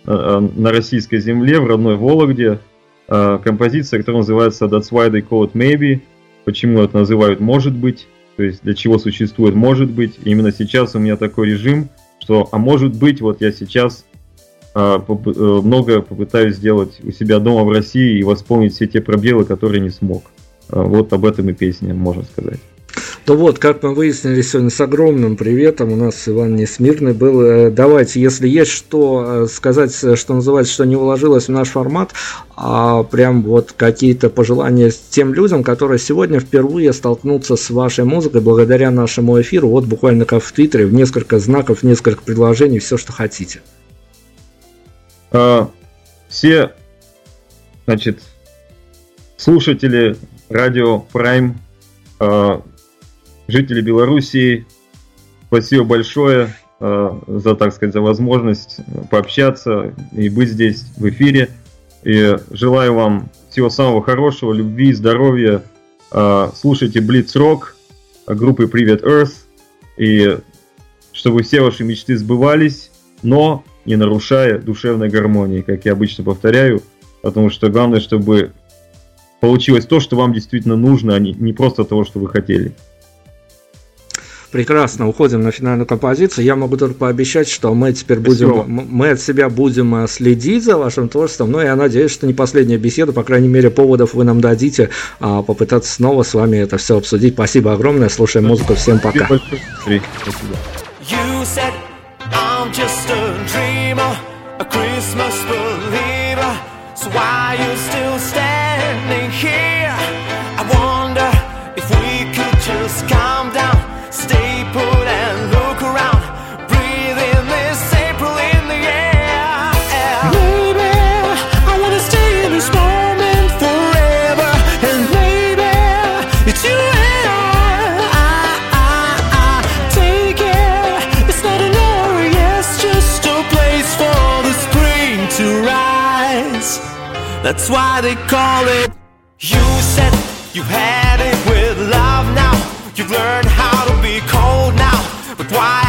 э, э, на российской земле, в родной Вологде, э, композиция, которая называется That's why they call it maybe. Почему это называют может быть, то есть для чего существует может быть. И именно сейчас у меня такой режим, что а может быть, вот я сейчас многое попытаюсь сделать у себя дома в России и восполнить все те пробелы, которые не смог. Вот об этом и песня, можно сказать. То вот, как мы выяснили сегодня с огромным приветом, у нас Иван Несмирный был. Э, Давайте, если есть что э, сказать, э, что называется, что не уложилось в наш формат, а прям вот какие-то пожелания тем людям, которые сегодня впервые столкнутся с вашей музыкой благодаря нашему эфиру, вот буквально как в Твиттере, в несколько знаков, в несколько предложений, все, что хотите. А, Все, значит, слушатели радио Prime, жители Белоруссии, спасибо большое а, за, так сказать, за возможность пообщаться и быть здесь в эфире. И желаю вам всего самого хорошего, любви, здоровья. А, Слушайте Blitz Rock группы Привет Earth. И чтобы все ваши мечты сбывались, но не нарушая душевной гармонии, как я обычно повторяю, потому что главное, чтобы получилось то, что вам действительно нужно, а не просто того, что вы хотели. Прекрасно, уходим на финальную композицию. Я могу только пообещать, что мы теперь будем, Спасибо. м- мы от себя будем э, следить за вашим творчеством. Ну, я надеюсь, что не последняя беседа, по крайней мере, поводов вы нам дадите а, попытаться снова с вами это все обсудить. Спасибо огромное, слушаем музыку, всем пока. Спасибо That's why they call it. You said you had it with love now. You've learned how to be cold now. But why?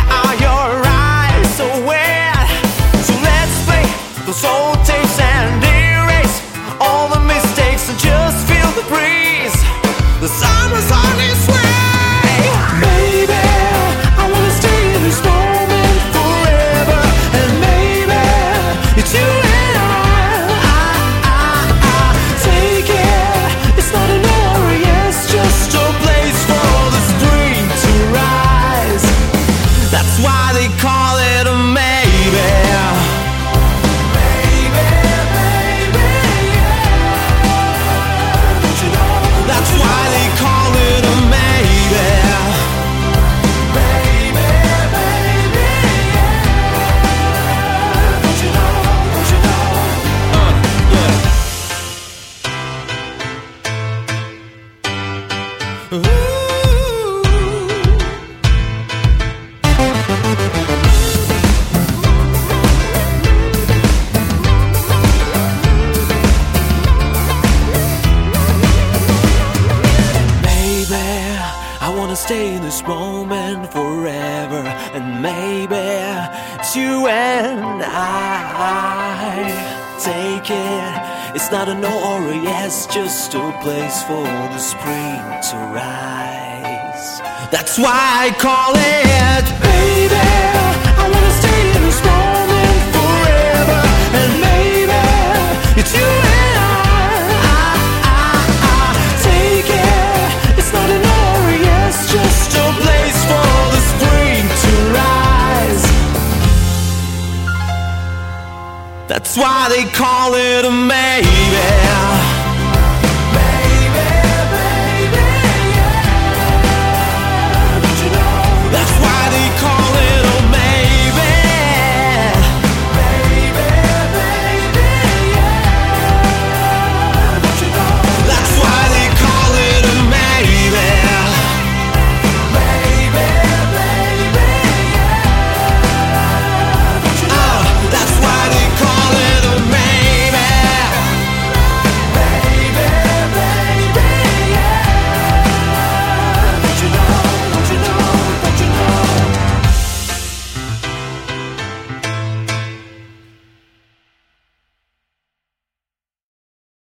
place for the spring to rise. That's why I call it.